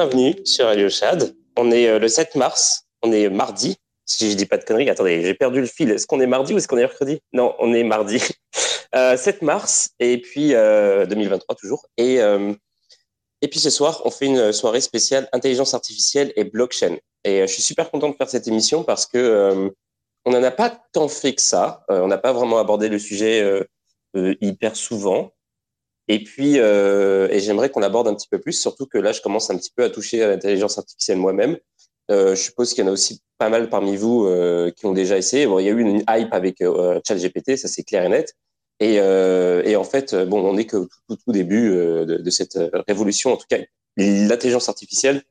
Bienvenue sur Radio Chad. On est euh, le 7 mars, on est mardi. Si je dis pas de conneries, attendez, j'ai perdu le fil. Est-ce qu'on est mardi ou est-ce qu'on est mercredi? Non, on est mardi. 7 euh, mars et puis 2023 euh, toujours. Et et puis ce soir, on fait une soirée spéciale intelligence artificielle et blockchain. Et je suis super content de faire cette émission parce que on n'en a pas tant fait que ça. on n'a pas vraiment abordé le sujet hyper souvent. Et puis, euh, et j'aimerais qu'on aborde un petit peu plus, surtout que là, je commence un petit peu à toucher à l'intelligence artificielle moi-même. Euh, je suppose qu'il y en a aussi pas mal parmi vous euh, qui ont déjà essayé. Bon, il y a eu une hype avec euh, ChatGPT, ça c'est clair et net. Et, euh, et, en fait, bon, on n'est que tout, tout, début de, de, cette révolution. En tout cas, l'intelligence artificielle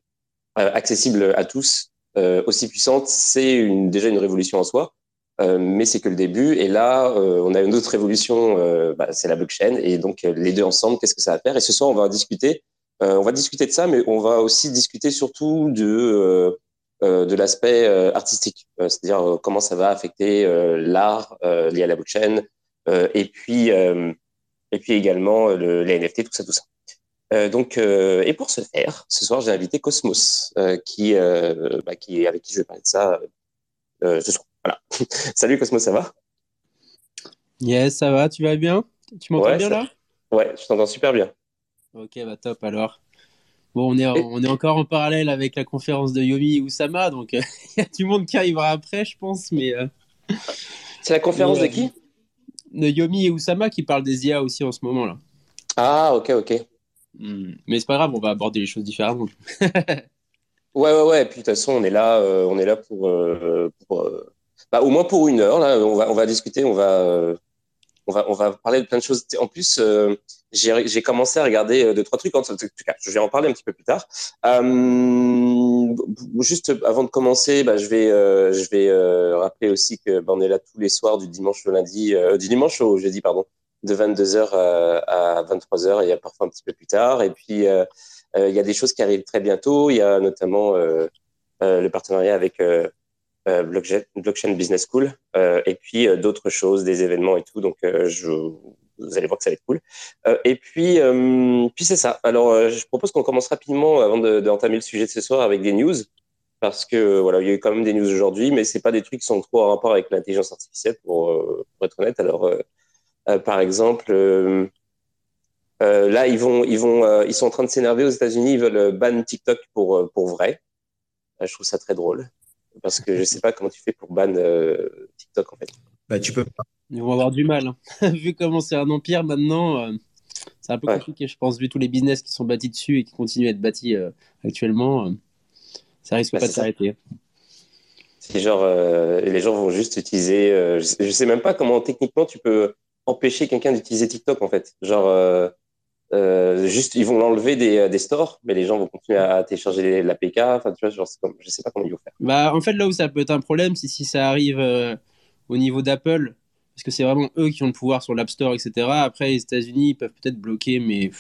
accessible à tous, aussi puissante, c'est déjà une révolution en soi. Euh, mais c'est que le début. Et là, euh, on a une autre révolution, euh, bah, c'est la blockchain. Et donc, les deux ensemble, qu'est-ce que ça va faire? Et ce soir, on va discuter. on va discuter de ça, mais on va aussi discuter surtout de de l'aspect artistique, c'est-à-dire comment ça va affecter l'art lié à la blockchain, et puis et puis également le, les NFT, tout ça, tout ça. donc, et pour ce faire, ce soir, j'ai invité Cosmos, qui, bah, qui, avec qui je vais parler de ça ce soir. Voilà. Salut Cosmo, ça va? Yes, ça va, tu vas bien? Tu m'entends bien là? Ouais, je t'entends super bien. Ok, bah top alors. Bon, on est, on est encore en parallèle avec la conférence de Yomi et Oussama, donc il y a du monde qui arrivera après, je pense, mais. Euh, C'est la conférence de qui? euh, De Yomi et Oussama qui parlent des IA aussi en ce moment là. Ah, ok, ok. Hmm. Mais c'est pas grave, on va aborder les choses différemment. ouais, ouais, ouais. Et puis de toute façon, on est là, euh, on est là pour, pour bah, au moins pour une heure. Là, on va, on va discuter, on va, euh, on va, on va parler de plein de choses. En plus, euh, j'ai commencé à regarder euh, deux trois trucs. En tout cas, je vais en parler un petit peu plus tard. Euh, juste avant de commencer, bah, je vais, je vais rappeler aussi que bah, on est là tous les soirs du dimanche au lundi, du dimanche au jeudi, pardon, de 22h à 23h et parfois un petit peu plus tard. Et puis il y a des choses qui arrivent très bientôt. Il y a notamment le partenariat avec euh, blockchain, Business School, euh, et puis euh, d'autres choses, des événements et tout. Donc, vous allez voir que ça va être cool. et puis, c'est ça. Alors, je propose qu'on commence rapidement avant d'entamer le sujet de ce soir avec des news, parce que voilà, il y a eu quand même des news aujourd'hui, mais c'est pas des trucs qui sont trop en rapport avec l'intelligence artificielle, pour, être honnête. Alors, par exemple, là, ils vont, ils sont en train de s'énerver aux États-Unis. Ils veulent ban TikTok pour pour vrai. je trouve ça très drôle parce que je sais pas comment tu fais pour ban euh, TikTok en fait. Bah tu peux pas. Ils vont avoir du mal. Hein. vu comment c'est un empire maintenant, euh, c'est un peu compliqué, je pense, vu tous les business qui sont bâtis dessus et qui continuent à être bâtis euh, actuellement, ça risque bah, pas de s'arrêter. C'est genre, les gens vont juste utiliser. je, sais même pas comment techniquement tu peux empêcher quelqu'un d'utiliser TikTok en fait. Genre, Euh, juste, ils vont l'enlever des, des, stores, mais les gens vont continuer à télécharger l'APK. Enfin, tu vois, genre, comme, je sais pas comment ils vont faire. Bah, en fait, là où ça peut être un problème, c'est si ça arrive euh, au niveau d'Apple, parce que c'est vraiment eux qui ont le pouvoir sur l'App Store, etc. Après, les États-Unis, peuvent peut-être bloquer, mais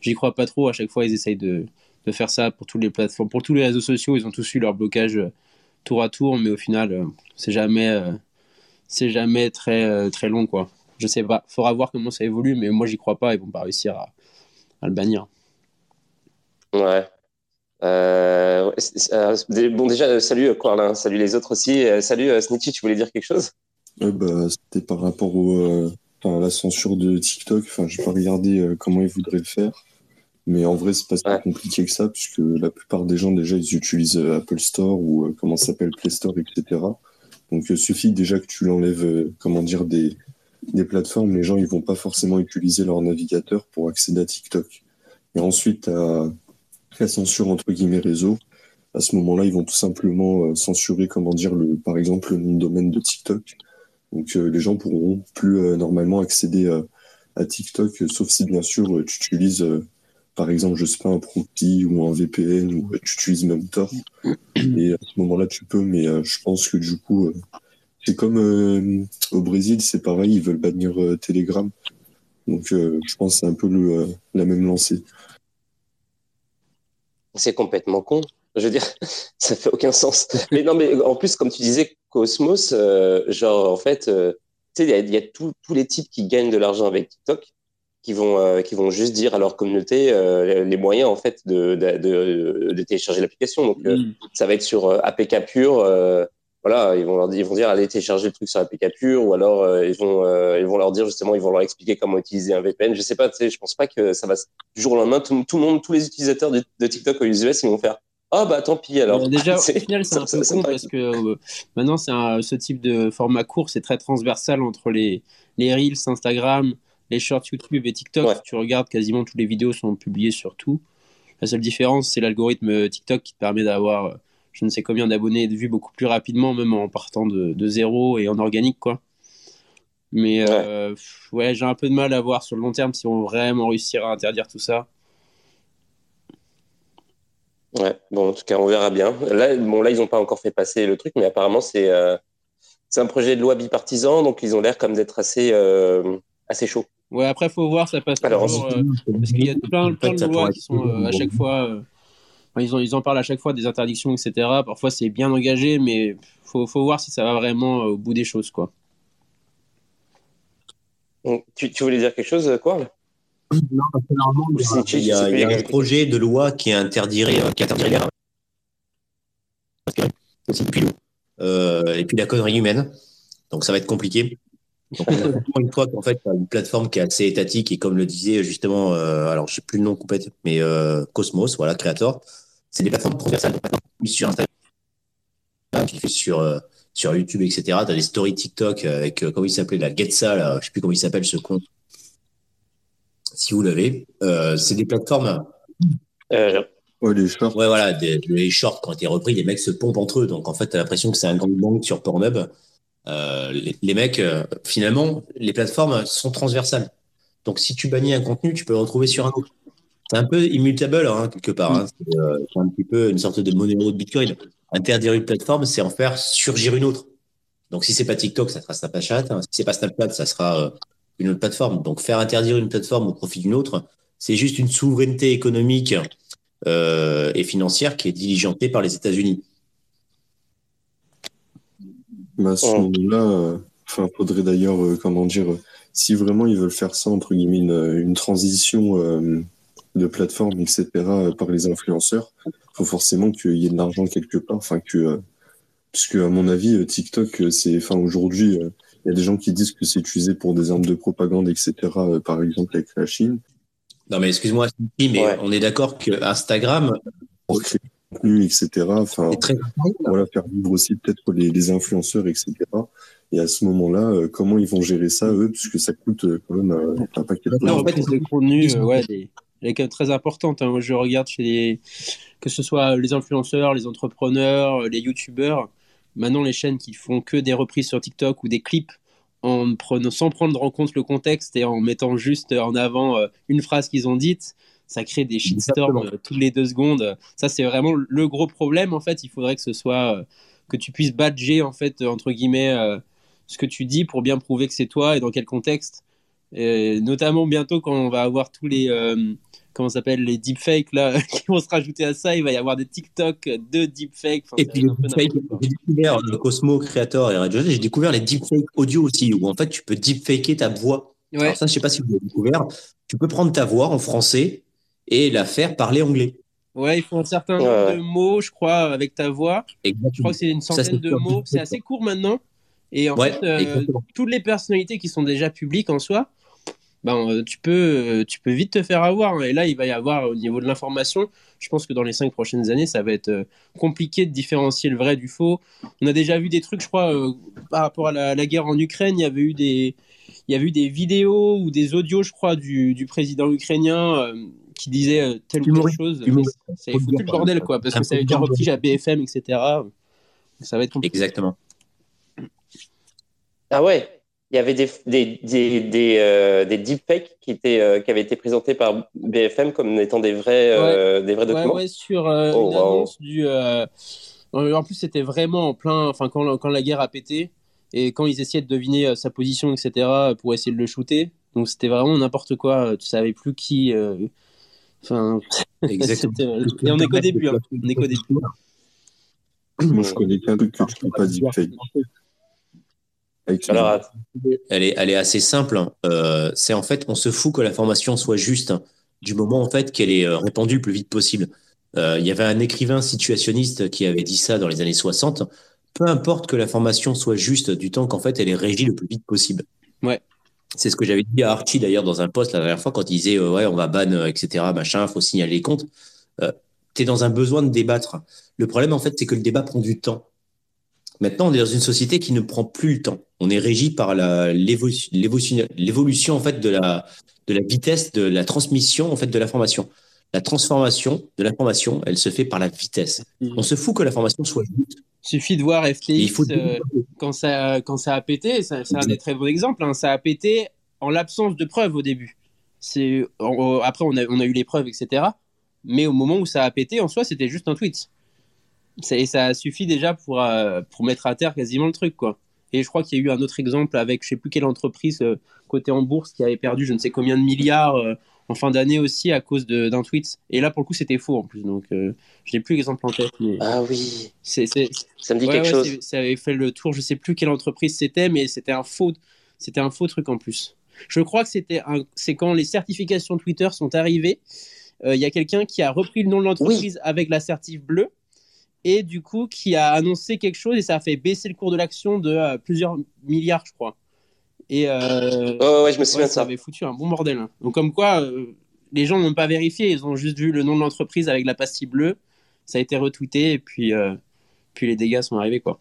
j'y crois pas trop. À chaque fois, ils essayent de, de, faire ça pour toutes les plateformes, pour tous les réseaux sociaux. Ils ont tous eu leur blocage euh, tour à tour, mais au final, c'est jamais, c'est jamais très, très long, quoi. Je sais pas. Faudra voir comment ça évolue, mais moi, j'y crois pas. Ils vont pas réussir à à le bannir. Ouais. Euh, bon, déjà, euh, salut Coraline, salut les autres aussi. Euh, salut Snitchy, tu voulais dire quelque chose? Bah, C'était par rapport au, à la censure de TikTok. Enfin, j'ai pas regardé comment ils voudraient le faire. Mais en vrai, c'est pas si compliqué que ça, puisque la plupart des gens, déjà, ils utilisent Apple Store ou comment ça s'appelle, Play Store, etc. Donc, il suffit déjà que tu l'enlèves, comment dire, des, des plateformes, les gens ils vont pas forcément utiliser leur navigateur pour accéder à TikTok. Et ensuite, à la censure entre guillemets réseau, à ce moment-là, ils vont tout simplement euh, censurer, comment dire, le, par exemple, le nom de domaine de TikTok. Donc euh, les gens pourront plus euh, normalement accéder à TikTok, sauf si bien sûr tu utilises, par exemple, je sais pas, un proxy ou un VPN ou tu utilises même Tor. Et à ce moment-là, tu peux, mais je pense que du coup, c'est comme euh, au Brésil, c'est pareil, ils veulent bannir euh, Telegram. Donc euh, je pense que c'est un peu le, la même lancée. C'est complètement con. Je veux dire, ça fait aucun sens. Mais non, mais en plus, comme tu disais, Cosmos, genre, en fait, tu sais, il y a, tous les types qui gagnent de l'argent avec TikTok qui vont, qui vont juste dire à leur communauté les moyens, en fait, de, de, de, télécharger l'application. Donc, mm. ça va être sur APK pur voilà, ils vont leur dire, ils vont dire allez télécharger le truc sur la ou alors euh, ils vont euh, ils vont leur dire justement ils vont leur expliquer comment utiliser un VPN. Je sais pas, tu sais, je pense pas que ça va du jour au lendemain tout, le monde, tous les utilisateurs de, TikTok aux US, ils vont faire ah bah tant pis alors. déjà au final c'est un peu con parce que euh, maintenant c'est ce type de format court, c'est très transversal entre les les reels, Instagram, les shorts YouTube et TikTok. Tu regardes quasiment toutes les vidéos sont publiées sur tout. La seule différence c'est l'algorithme TikTok qui te permet d'avoir je ne sais combien d'abonnés et de vues beaucoup plus rapidement, même en partant de, zéro et en organique, quoi. Mais euh, ouais, j'ai un peu de mal à voir sur le long terme si on va vraiment réussir à interdire tout ça. Ouais, bon, en tout cas, on verra bien. Là, bon, là ils n'ont pas encore fait passer le truc, mais apparemment, c'est euh, c'est un projet de loi bipartisan, donc ils ont l'air comme d'être assez, euh, assez chaud. Ouais, après, il faut voir, ça passe Alors, toujours, parce qu'il y a plein, plein de lois qui sont à chaque fois ils, ils en parlent à chaque fois des interdictions, etc. Parfois, c'est bien engagé, mais faut, faut voir si ça va vraiment au bout des choses, quoi. Tu, tu voulais dire quelque chose, quoi Non, parce que normalement, il y a, il y a un projet de loi qui interdirait, qui interdirait euh, et puis la connerie humaine. Donc ça va être compliqué. Donc, une fois qu'en fait, une plateforme qui est assez étatique et comme le disait justement, euh, alors je sais plus le nom complète, mais euh, Cosmos, voilà, Creator, c'est des plateformes transversales. Sur Instagram, sur, euh, sur YouTube, etc. Tu as des stories TikTok avec, euh, comment il s'appelait, la Getsa, là, je sais plus comment il s'appelle ce compte. Si vous l'avez. Euh, c'est des plateformes. ouais, les shorts. Ouais, voilà, les shorts, quand tu es repris, les mecs se pompent entre eux. Donc, en fait, tu as l'impression que c'est un grand banque sur Pornhub. Les, les, mecs, finalement, les plateformes sont transversales. Donc, si tu bannis un contenu, tu peux le retrouver sur un autre. C'est un peu immutable, hein, quelque part. Hein. Euh, c'est un petit peu une sorte de monnaie de Bitcoin. Interdire une plateforme, c'est en faire surgir une autre. Donc, si c'est pas TikTok, ça sera Snapchat. Hein. Si c'est pas Snapchat, ça sera euh, une autre plateforme. Donc, faire interdire une plateforme au profit d'une autre, c'est juste une souveraineté économique euh, et financière qui est diligentée par les États-Unis. Bah, à ce oh. moment-là, enfin, faudrait d'ailleurs, comment dire, si vraiment ils veulent faire ça entre guillemets une, une transition de plateformes, etc., par les influenceurs, il faut forcément qu'il y ait de l'argent quelque part. Enfin, que, euh, puisque à mon avis, euh, TikTok, euh, c'est, enfin, aujourd'hui, il y a des gens qui disent que c'est utilisé pour des armes de propagande, etc., par exemple avec la Chine. Non, mais excuse-moi, mais on est d'accord que Instagram. Pour créer contenu, etc., enfin, voilà, faire vivre aussi peut-être les, les influenceurs, etc. Et à ce moment-là, comment ils vont gérer ça, eux, puisque ça coûte quand même un, paquet de En fait, c'est contenu, ouais, des, elle est quand même très importante. Hein. Moi, je regarde chez les... que ce soit les influenceurs, les entrepreneurs, les youtubeurs. Maintenant, les chaînes qui font que des reprises sur TikTok ou des clips en prenant, sans prendre en compte le contexte et en mettant juste en avant une phrase qu'ils ont dite, ça crée des shitstorms toutes les deux secondes. Ça, c'est vraiment le gros problème. En fait, il faudrait que ce soit que tu puisses badger en fait entre guillemets ce que tu dis pour bien prouver que c'est toi et dans quel contexte. Et notamment bientôt quand on va avoir tous les euh, comment s'appelle les deepfakes là qui vont se rajouter à ça, il va y avoir des TikTok de deepfakes. et puis j'ai découvert le Cosmo Creator et Radio j'ai découvert les deepfakes audio aussi où en fait tu peux deepfaker ta voix. Ouais. Alors ça je sais pas si vous avez découvert, tu peux prendre ta voix en français et la faire parler anglais. Ouais, il faut un certain nombre de mots, je crois, avec ta voix. Exactement. Je crois que c'est une centaine de mots. C'est assez court maintenant. Et en fait, euh, toutes les personnalités qui sont déjà publiques en soi, ben, euh, tu, peux, euh, tu peux vite te faire avoir. Hein. Et là, il va y avoir au niveau de l'information, je pense que dans les cinq prochaines années, ça va être compliqué de différencier le vrai du faux. On a déjà vu des trucs, je crois, par rapport à la, guerre en Ukraine, il y avait eu des, il y avait eu des vidéos ou des audios, je crois, du, du président ukrainien qui disait telle ou telle chose. Ça a foutu le bordel, quoi, parce que ça avait été repris à BFM, etc. Ça va être compliqué. Exactement. Ah ouais, il y avait des, des, des, des, euh, des deepfakes qui, étaient, euh, qui avaient été présentés par BFM comme étant des vrais, euh, des vrais documents. Ouais, sur oh, une annonce du. En plus, c'était vraiment en plein. Enfin, quand, quand la guerre a pété et quand ils essayaient de deviner sa position, etc., pour essayer de le shooter. Donc, c'était vraiment n'importe quoi. Tu savais plus qui. Enfin. Exactement. et on est qu'au début. Hein. On est qu'au début. Moi, je connais qu'un truc que je ne pas deepfake. Alors, elle est, elle est assez simple. Hein. Euh, c'est en fait, on se fout que l'information soit juste hein, du moment en fait qu'elle est euh, répandue le plus vite possible. Euh, il y avait un écrivain situationniste qui avait dit ça dans les années 60. Peu importe que l'information soit juste du temps qu'en fait elle est régie le plus vite possible. Ouais. C'est ce que j'avais dit à Archie d'ailleurs dans un post la dernière fois quand il disait ouais on va ban etc machin faut signaler les comptes. tu es dans un besoin de débattre. Le problème en fait c'est que le débat prend du temps. Maintenant, on est dans une société qui ne prend plus le temps. On est régi par l'évolution en fait de la, de la vitesse de la transmission en fait de l'information. La transformation de l'information, elle se fait par la vitesse. Mm. On se fout que l'information soit juste. Il suffit de voir FTX euh, quand, ça, quand ça a pété. C'est un des très bons exemples. Hein. Ça a pété en l'absence de preuves au début. C'est après on a, on a eu les preuves, etc. Mais au moment où ça a pété, en soi, c'était juste un tweet et ça suffit déjà pour, euh, pour mettre à terre quasiment le truc, quoi. Et je crois qu'il y a eu un autre exemple avec je sais plus quelle entreprise euh, cotée en bourse qui avait perdu je ne sais combien de milliards euh, en fin d'année aussi à cause d'un tweet. Et là, pour le coup, c'était faux en plus. Donc, je n'ai plus l'exemple en tête. Ah oui. C'est, ça me dit quelque chose. Ça avait fait le tour. Je sais plus quelle entreprise c'était, mais c'était un faux, c'était un faux truc en plus. Je crois que c'était c'est quand les certifications Twitter sont arrivées. Il y a quelqu'un qui a repris le nom de l'entreprise avec la certif bleue et du coup qui a annoncé quelque chose et ça a fait baisser le cours de l'action de euh, plusieurs milliards, je crois. Et euh, oh, ouais, je me souviens de ça. Ça avait foutu un bon bordel. Hein. Donc comme quoi, euh, les gens n'ont pas vérifié, ils ont juste vu le nom de l'entreprise avec la pastille bleue. Ça a été retweeté et puis puis les dégâts sont arrivés quoi.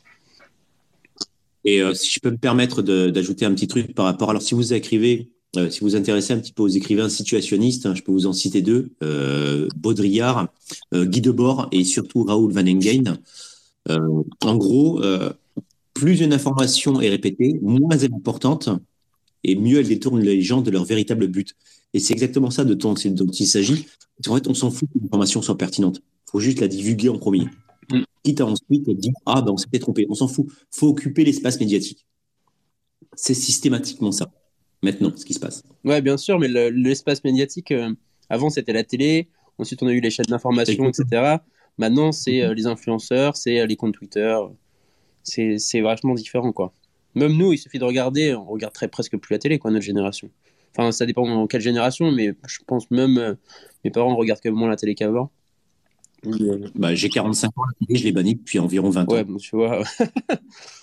Et si je peux me permettre d'ajouter un petit truc par rapport, alors si vous écrivez euh, si vous vous intéressez un petit peu aux écrivains situationnistes, hein, je peux vous en citer deux euh, Baudrillard, euh, Guy Debord et surtout Raoul Van Engen. Euh, en gros, plus une information est répétée, moins elle est importante et mieux elle détourne les gens de leur véritable but. Et c'est exactement ça de dont, dont il s'agit. En fait, on s'en fout que l'information soit pertinente. Il faut juste la divulguer en premier. Mm. Quitte à ensuite dire Ah, ben on s'était trompé. On s'en fout. Il faut occuper l'espace médiatique. C'est systématiquement ça maintenant ce qui se passe. Ouais, bien sûr, mais l'espace médiatique, euh, avant c'était la télé, ensuite on a eu les chaînes d'information, etc. Maintenant c'est euh, les influenceurs, c'est euh, les comptes Twitter, c'est vachement différent quoi. Même nous, il suffit de regarder, on regarde très presque plus la télé quoi, notre génération. Enfin, ça dépend en quelle génération, mais je pense même mes parents regardent que moins la télé qu'avant. Bah, j'ai 45 ans, la télé, je l'ai banni depuis environ 20 ans. Ouais, bon, tu vois.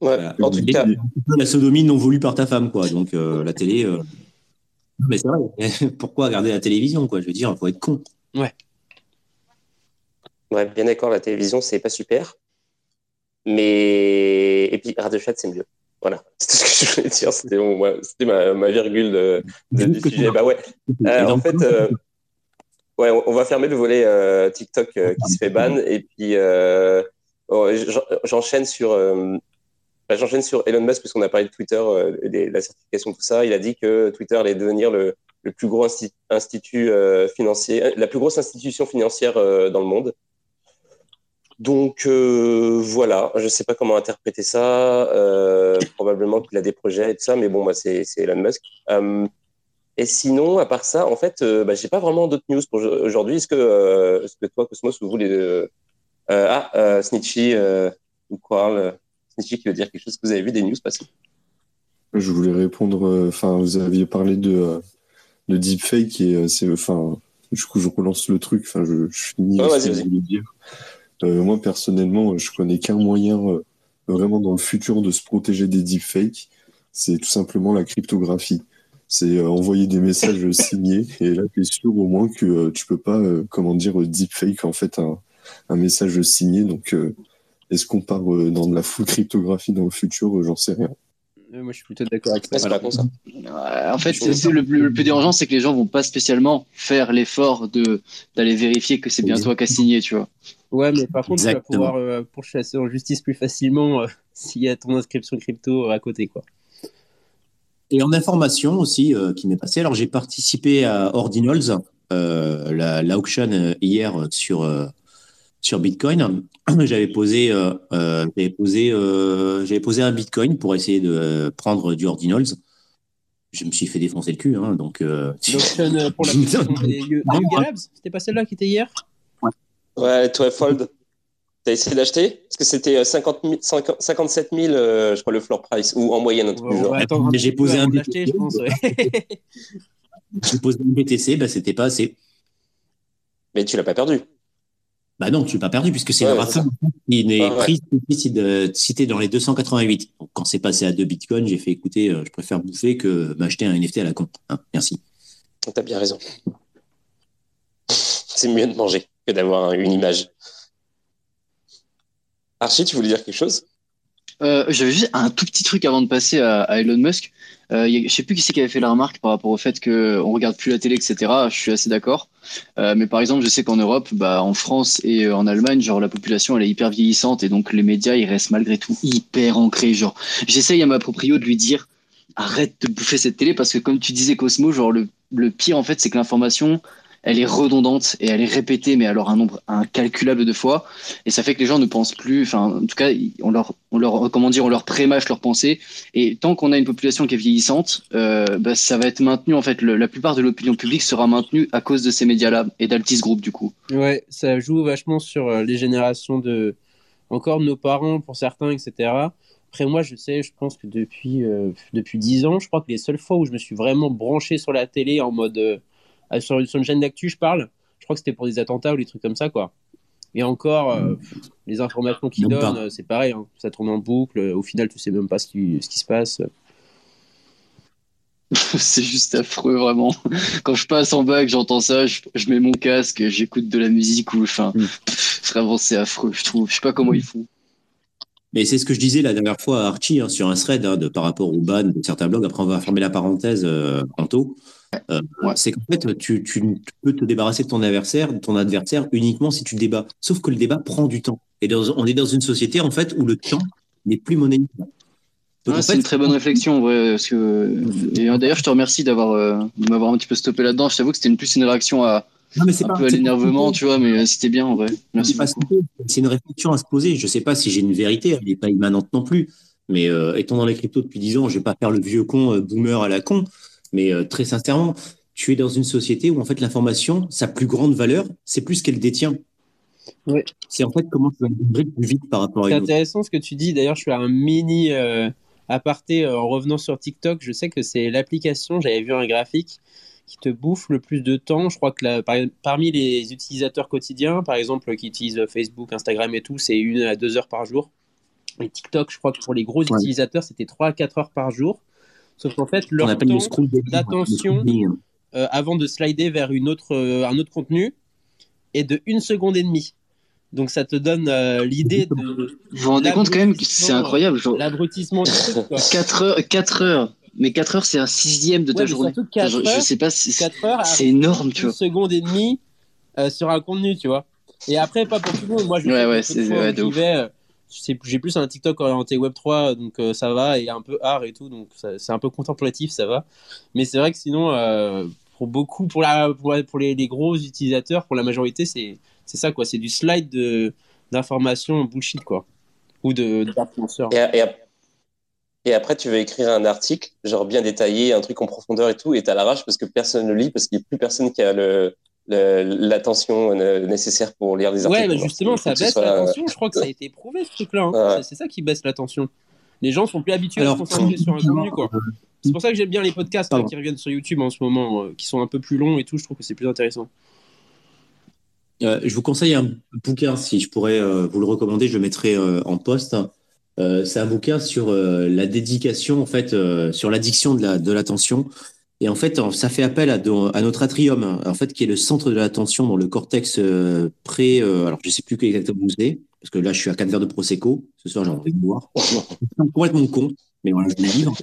Ouais, en tout cas. La sodomie non voulue par ta femme, quoi. Donc, euh, la télé. Euh, mais c'est vrai. Pourquoi regarder la télévision, quoi? Je veux dire, il faut être con. Ouais. Ouais, bien d'accord, la télévision, c'est pas super. Mais. Et puis, Radio Chat, c'est mieux. Voilà, c'est tout ce que je voulais dire. C'était ma, ma, virgule de, du sujet. Bah ouais. Euh, en fait, ouais, on va fermer le volet TikTok qui se fait ban. Et puis, oh, j'enchaîne sur j'enchaîne sur Elon Musk puisqu'on a parlé de Twitter, la certification, tout ça. Il a dit que Twitter allait devenir le, plus gros institut financier, la plus grosse institution financière dans le monde. Donc voilà, je ne sais pas comment interpréter ça. probablement qu'il a des projets et tout ça, mais bon, moi c'est Elon Musk. Et sinon, à part ça, en fait, euh, bah, j'ai pas vraiment d'autres news pour aujourd'hui. Est-ce que, euh, est-ce que toi, Cosmos, vous voulez euh, ah Snitchy ou quoi Snitchy qui veut dire quelque chose que vous avez vu des news passer? Je voulais répondre. Enfin, vous aviez parlé de de deepfake et c'est enfin du coup je relance le truc. Enfin, je, je finis. Ouais, ce que dire. moi personnellement, je connais qu'un moyen vraiment dans le futur de se protéger des deepfakes, c'est tout simplement la cryptographie c'est euh, envoyer des messages signés et là tu es sûr au moins que euh, tu peux pas euh, comment dire deepfake en fait un, un message signé donc est-ce qu'on part dans de la full cryptographie dans le futur? J'en sais rien moi, je suis plutôt d'accord avec ça? en fait, c'est, le, plus, le plus dérangeant, c'est que les gens vont pas spécialement faire l'effort de d'aller vérifier que c'est bien toi qui as signé, tu vois. Ouais, mais par contre, tu vas pouvoir euh, pourchasser en justice plus facilement s'il y a ton inscription crypto à côté, quoi. Et en information aussi euh, qui m'est passé, alors j'ai participé à Ordinals, euh, la l'auction euh, hier sur sur Bitcoin. J'avais posé, j'avais posé, j'avais posé un Bitcoin pour essayer de prendre du Ordinals. Je me suis fait défoncer le cul, hein, donc. Pour la c'était pas celle-là qui était hier? Ouais, ouais toi Fold. T'as essayé d'acheter? Parce que c'était 50 57 000, je crois, le floor price, ou en moyenne, un truc du genre. J'ai posé un BTC. J'ai posé un BTC, bah, c'était pas assez. Mais tu l'as pas perdu. Bah non, tu l'as pas perdu, puisque c'est ouais, la qui est prise cité dans les 288. Donc, quand c'est passé à 2 bitcoins, j'ai fait écouter, euh, je préfère bouffer que m'acheter un NFT à la con. Hein, merci. T'as bien raison. C'est mieux de manger que d'avoir une image. Archie, tu voulais dire quelque chose? Euh, J'avais juste un tout petit truc avant de passer à, Elon Musk. Euh, je sais plus qui c'est qui avait fait la remarque par rapport au fait qu'on regarde plus la télé, etc. Je suis assez d'accord. Euh, mais par exemple, je sais qu'en Europe, bah, en France et euh, en Allemagne, genre la population elle est hyper vieillissante et donc les médias ils restent malgré tout hyper ancrés. Genre, j'essaye à ma proprio de lui dire arrête de bouffer cette télé parce que comme tu disais Cosmo, genre le, le pire en fait c'est que l'information elle est redondante et elle est répétée, mais alors un nombre incalculable de fois. Et ça fait que les gens ne pensent plus, enfin, en tout cas, on leur, on leur, comment dire, on leur prémâche leur pensée. Et tant qu'on a une population qui est vieillissante, euh, bah, ça va être maintenu, en fait, la plupart de l'opinion publique sera maintenue à cause de ces médias-là et d'Altis Group, du coup. Ouais, ça joue vachement sur euh, les générations de, encore nos parents pour certains, etc. Après, moi, je sais, je pense que depuis, euh, depuis 10 ans, je crois que les seules fois où je me suis vraiment branché sur la télé en mode euh, ah, sur, une chaîne d'actu, je parle. Je crois que c'était pour des attentats ou des trucs comme ça, quoi. Et encore, euh, les informations qu'ils donnent, euh, c'est pareil, hein. ça tourne en boucle. Au final, tu sais même pas ce qui, ce qui se passe. c'est juste affreux, vraiment. Quand je passe en bac, j'entends ça, je, mets mon casque, j'écoute de la musique ou, enfin, mm. vraiment, c'est affreux, je trouve. Je sais pas comment ils font. Mais c'est ce que je disais la dernière fois à Archie hein, sur un thread hein, de, par rapport au ban de certains blogs. Après, on va fermer la parenthèse euh, tantôt. Euh, c'est qu'en fait, tu, tu, peux te débarrasser de ton adversaire, de ton adversaire uniquement si tu débats. Sauf que le débat prend du temps. Et on est dans une société en fait où le temps n'est plus monnaie. c'est une très bonne réflexion, parce que... Et euh, d'ailleurs, je te remercie d'avoir euh, de m'avoir un petit peu stoppé là-dedans. Je t'avoue que c'était une plus une réaction à non, mais un pas, peu à l'énervement, tu vois, mais c'était bien en vrai. Merci C'est une réflexion à se poser. Je sais pas si j'ai une vérité, elle n'est pas immanente non plus. Mais étant dans les cryptos depuis 10 ans, je vais pas faire le vieux con boomer à la con. Mais euh, très sincèrement, tu es dans une société où en fait l'information, sa plus grande valeur, c'est plus qu'elle détient. Ouais. C'est en fait comment tu vas plus vite par rapport à C'est intéressant ce que tu dis. D'ailleurs, je fais un mini euh, aparté euh, en revenant sur TikTok. Je sais que c'est l'application, j'avais vu un graphique qui te bouffe le plus de temps. Je crois que parmi les utilisateurs quotidiens, par exemple, qui utilisent Facebook, Instagram et tout, c'est une à deux heures par jour. Et TikTok, je crois que pour les gros utilisateurs, c'était trois à quatre heures par jour. Sauf qu'en fait, leur temps d'attention euh, avant de slider vers une autre, euh, un autre contenu est de une seconde et demie. Donc ça te donne euh, l'idée de. Vous vous rendez compte quand même que c'est incroyable. L'abrutissement 4 heures, 4 heures. Mais 4 heures, c'est un sixième de ta journée. je, je, sais pas si c'est énorme, tu vois. Une seconde et demie sur un contenu, tu vois. Et après, pas pour tout le monde. Moi, je ouais, ouais, c'est ouais, j'ai plus un TikTok orienté Web 3, donc ça va, et un peu art et tout, donc c'est un peu contemplatif, ça va. Mais c'est vrai que sinon, pour beaucoup, pour, la, pour, les, gros utilisateurs, pour la majorité, c'est ça, quoi. C'est du slide d'informations bullshit, quoi. Ou de, d'influenceurs. Et, après, tu veux écrire un article, genre bien détaillé, un truc en profondeur et tout, et t'as la rage parce que personne ne lit, parce qu'il n'y a plus personne qui a le, l'attention nécessaire pour lire des articles. Ouais, mais justement, ça baisse l'attention. Je crois que ça a été prouvé, ce truc-là. Hein. C'est ça qui baisse l'attention. Les gens sont plus habitués à se concentrer sur un contenu, quoi. C'est pour ça que j'aime bien les podcasts qui reviennent sur YouTube en ce moment, euh, qui sont un peu plus longs et tout. Je trouve que c'est plus intéressant. Euh, je vous conseille un bouquin, si je pourrais euh, vous le recommander, je le mettrai en poste. c'est un bouquin sur la dédication, en fait, sur l'addiction de l'attention. Et en fait, ça fait appel à, notre atrium, en fait, qui est le centre de l'attention dans le cortex pré. alors, je sais plus exactement où c'est, parce que là, je suis à quatre verres de prosecco. Ce soir, j'ai envie de boire. complètement con, mais voilà, je vais vivre.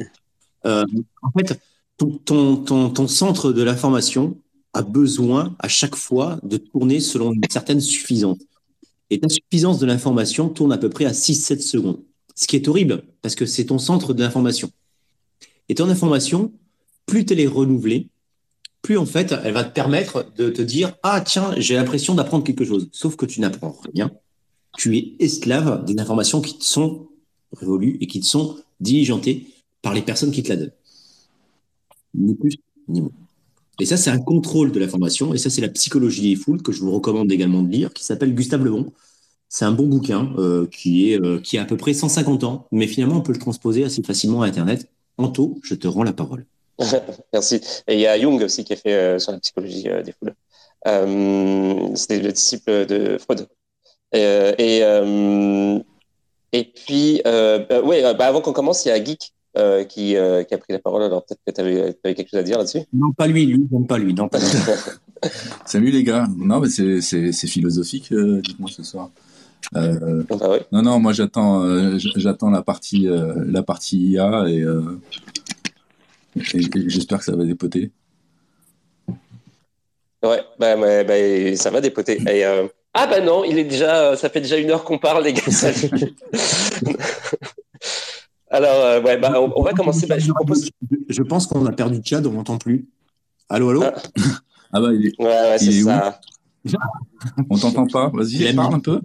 Euh, en fait, ton, ton, centre de l'information a besoin à chaque fois de tourner selon une certaine suffisance. Et ta suffisance de l'information tourne à peu près à 6-7 secondes. Ce qui est horrible, parce que c'est ton centre de l'information. Et ton information, plus elle est renouvelée, plus en fait, elle va te permettre de te dire Ah, tiens, j'ai l'impression d'apprendre quelque chose. Sauf que tu n'apprends rien. Tu es esclave des informations qui te sont révolues et qui te sont diligentées par les personnes qui te la donnent. Ni plus, ni moins. Et ça, c'est un contrôle de la formation. Et ça, c'est la psychologie des foules que je vous recommande également de lire, qui s'appelle Gustave Le Bon. C'est un bon bouquin euh, qui, est, euh, qui a à peu près 150 ans, mais finalement, on peut le transposer assez facilement à Internet. Anto, je te rends la parole. Merci. Et il y a Jung aussi qui a fait euh, sur la psychologie des foules. C'était le disciple de Freud. et, et puis, bah, ouais, bah, avant qu'on commence, il y a Geek euh, qui, euh, qui, a pris la parole. Alors peut-être que tu avais, quelque chose à dire là-dessus? Non, pas lui, lui, non, pas lui. Non, pas Salut les gars. Non, mais c'est philosophique, euh, dites-moi ce soir. Euh, ah bah Non, non, moi j'attends, j'attends la partie, la partie IA et, j'espère que ça va dépoter. Ouais, bah, bah, ça va dépoter. Et, ah bah non, il est déjà, ça fait déjà une heure qu'on parle, les gars. Alors, euh, ouais, bah, on, va commencer. Bah, je, propose... je, pense qu'on a perdu Chad, on n'entend plus. Allô, allô Ah, ah bah, il est, ouais, ouais, c'est ça. on t'entend pas. Vas-y, parle un peu.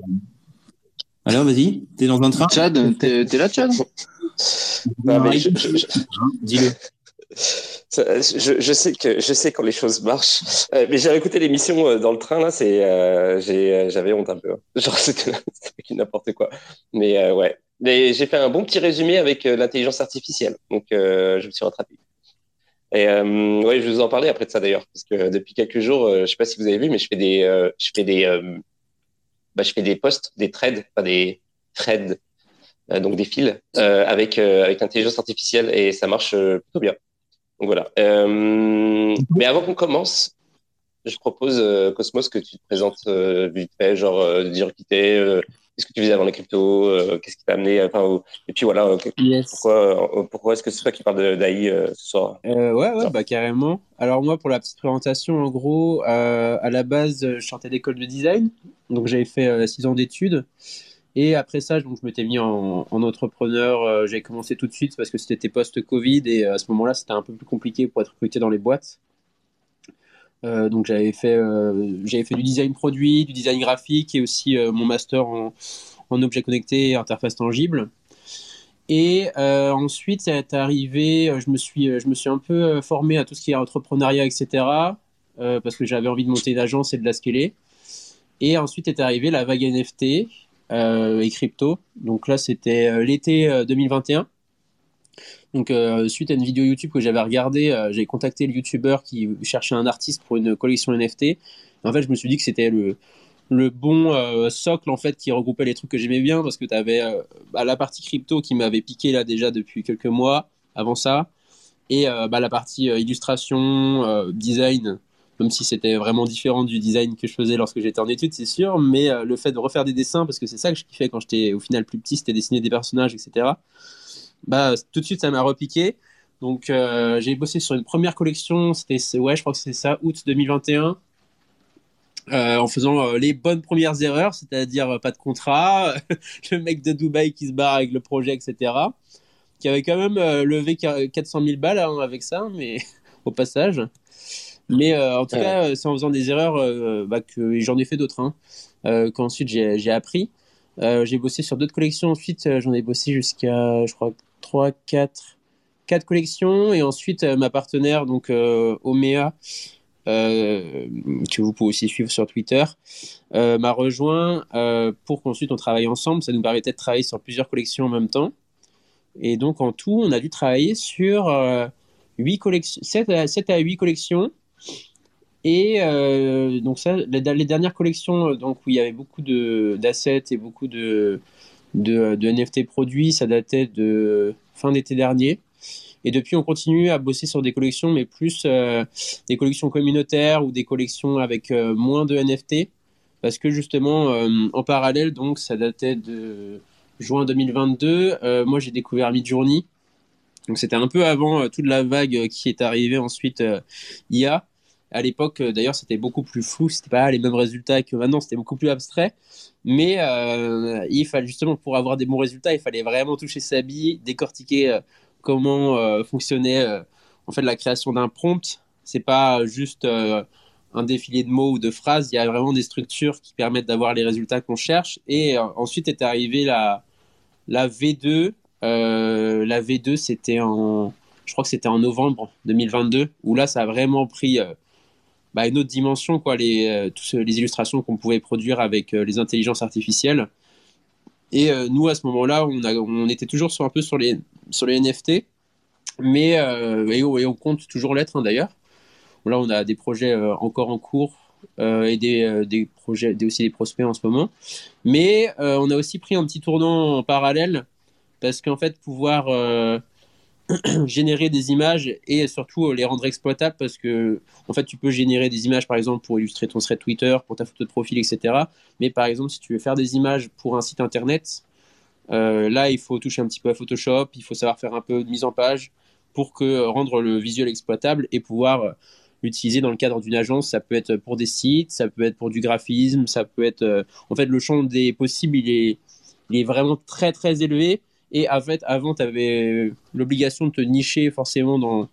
Alors, vas-y. T'es dans un train Chad, t'es là, Chad? Dis-le. Je, sais que je sais quand les choses marchent, euh, mais j'ai écouté l'émission euh, dans le train là, c'est j'avais honte un peu, hein. genre c'était n'importe quoi, mais ouais, j'ai fait un bon petit résumé avec euh, l'intelligence artificielle, donc euh, je me suis rattrapé. Et euh, ouais, je vais vous en parler après de ça d'ailleurs, parce que depuis quelques jours, euh, je sais pas si vous avez vu, mais je fais des, euh, je fais des, bah, je fais des posts, des threads, pas des threads, donc des fils avec avec l'intelligence artificielle et ça marche plutôt bien. Donc voilà. mais avant qu'on commence, je propose Cosmos que tu te présentes vite fait, genre dire qui t'es, qu'est-ce que tu faisais avant les cryptos euh, Qu'est-ce qui t'a amené enfin, Et puis voilà, pourquoi, euh, pourquoi est-ce que c'est toi qui parle d'AI euh, ce soir? Ouais, ouais, bah carrément. Alors moi, pour la petite présentation, en gros, à la base, je sortais d'école de design, donc j'avais fait six ans d'études. Et après ça, donc, je m'étais mis en, entrepreneur. j'ai commencé tout de suite parce que c'était post-Covid et à ce moment-là, c'était un peu plus compliqué pour être recruté dans les boîtes. Euh, donc j'avais fait, euh, fait du design produit, du design graphique et aussi euh, mon master en, en objets connectés et interface tangible. Et ensuite, ça est arrivé, je me suis, je me suis un peu formé à tout ce qui est entrepreneuriat, etc. parce que j'avais envie de monter une agence et de la scaler. Et ensuite est arrivé la vague NFT et crypto. Donc là, c'était l'été 2021. Donc, euh, suite à une vidéo YouTube que j'avais regardée, euh, j'ai contacté le YouTuber qui cherchait un artiste pour une collection NFT. En fait, je me suis dit que c'était le, le bon euh, socle en fait qui regroupait les trucs que j'aimais bien parce que tu avais bah, la partie crypto qui m'avait piqué là déjà depuis quelques mois avant ça et bah, la partie illustration, design, même si c'était vraiment différent du design que je faisais lorsque j'étais en études, c'est sûr, mais le fait de refaire des dessins, parce que c'est ça que je kiffais quand j'étais au final plus petit, c'était dessiner des personnages, etc bah, tout de suite, ça m'a repiqué. Donc, euh, j'ai bossé sur une première collection. C'était, ouais, je crois que c'est ça, août 2021. en faisant les bonnes premières erreurs, c'est-à-dire pas de contrat, le mec de Dubaï qui se barre avec le projet, etc. Qui avait quand même levé 400 000 balles hein, avec ça, mais au passage. Mais en tout cas, c'est en faisant des erreurs bah, que j'en ai fait d'autres, hein, qu'ensuite j'ai appris. j'ai bossé sur d'autres collections ensuite, j'en ai bossé jusqu'à, je crois, 3, 4, 4 collections. Et ensuite, ma partenaire, donc Omea, euh, que vous pouvez aussi suivre sur Twitter, euh, m'a rejoint euh, pour qu'ensuite on travaille ensemble. Ça nous permettait de travailler sur plusieurs collections en même temps. Et donc en tout, on a dû travailler sur 8 collections, 7, à, 7 à 8 collections. Et donc ça, les, dernières collections donc, où il y avait beaucoup d'assets et beaucoup de, de, NFT produits, ça datait de fin d'été dernier. Et depuis, on continue à bosser sur des collections, mais plus euh, des collections communautaires ou des collections avec euh, moins de NFT. Parce que justement, euh, en parallèle, donc ça datait de juin 2022, moi j'ai découvert Midjourney. Donc c'était un peu avant toute la vague qui est arrivée ensuite IA. À l'époque, d'ailleurs, c'était beaucoup plus flou, c'était pas les mêmes résultats que maintenant, c'était beaucoup plus abstrait. Mais il fallait justement pour avoir des bons résultats, il fallait vraiment toucher sa bille, décortiquer comment euh, fonctionnait euh, en fait la création d'un prompt. C'est pas juste euh, un défilé de mots ou de phrases. Il y a vraiment des structures qui permettent d'avoir les résultats qu'on cherche. Et ensuite est arrivée la, la V2. la V2, c'était en, je crois que c'était en novembre 2022, où là, ça a vraiment pris bah, une autre dimension, quoi, les, toutes les illustrations qu'on pouvait produire avec les intelligences artificielles. Et nous, à ce moment-là, on, était toujours un peu sur les, sur les NFT, mais euh, et, on compte toujours l'être hein, d'ailleurs. Là, on a des projets euh, encore en cours euh, et des, des, projets, aussi des prospects en ce moment. Mais on a aussi pris un petit tournant en parallèle parce qu'en fait, pouvoir générer des images et surtout les rendre exploitables parce que en fait tu peux générer des images par exemple pour illustrer ton thread Twitter, pour ta photo de profil, etc. Mais par exemple si tu veux faire des images pour un site internet, euh, là, il faut toucher un petit peu à Photoshop, il faut savoir faire un peu de mise en page pour que euh, rendre le visuel exploitable et pouvoir euh, l'utiliser dans le cadre d'une agence. Ça peut être pour des sites, ça peut être pour du graphisme, ça peut être. En fait, le champ des possibles, il est vraiment très très élevé. Et en fait, avant, tu avais l'obligation de te nicher forcément dans,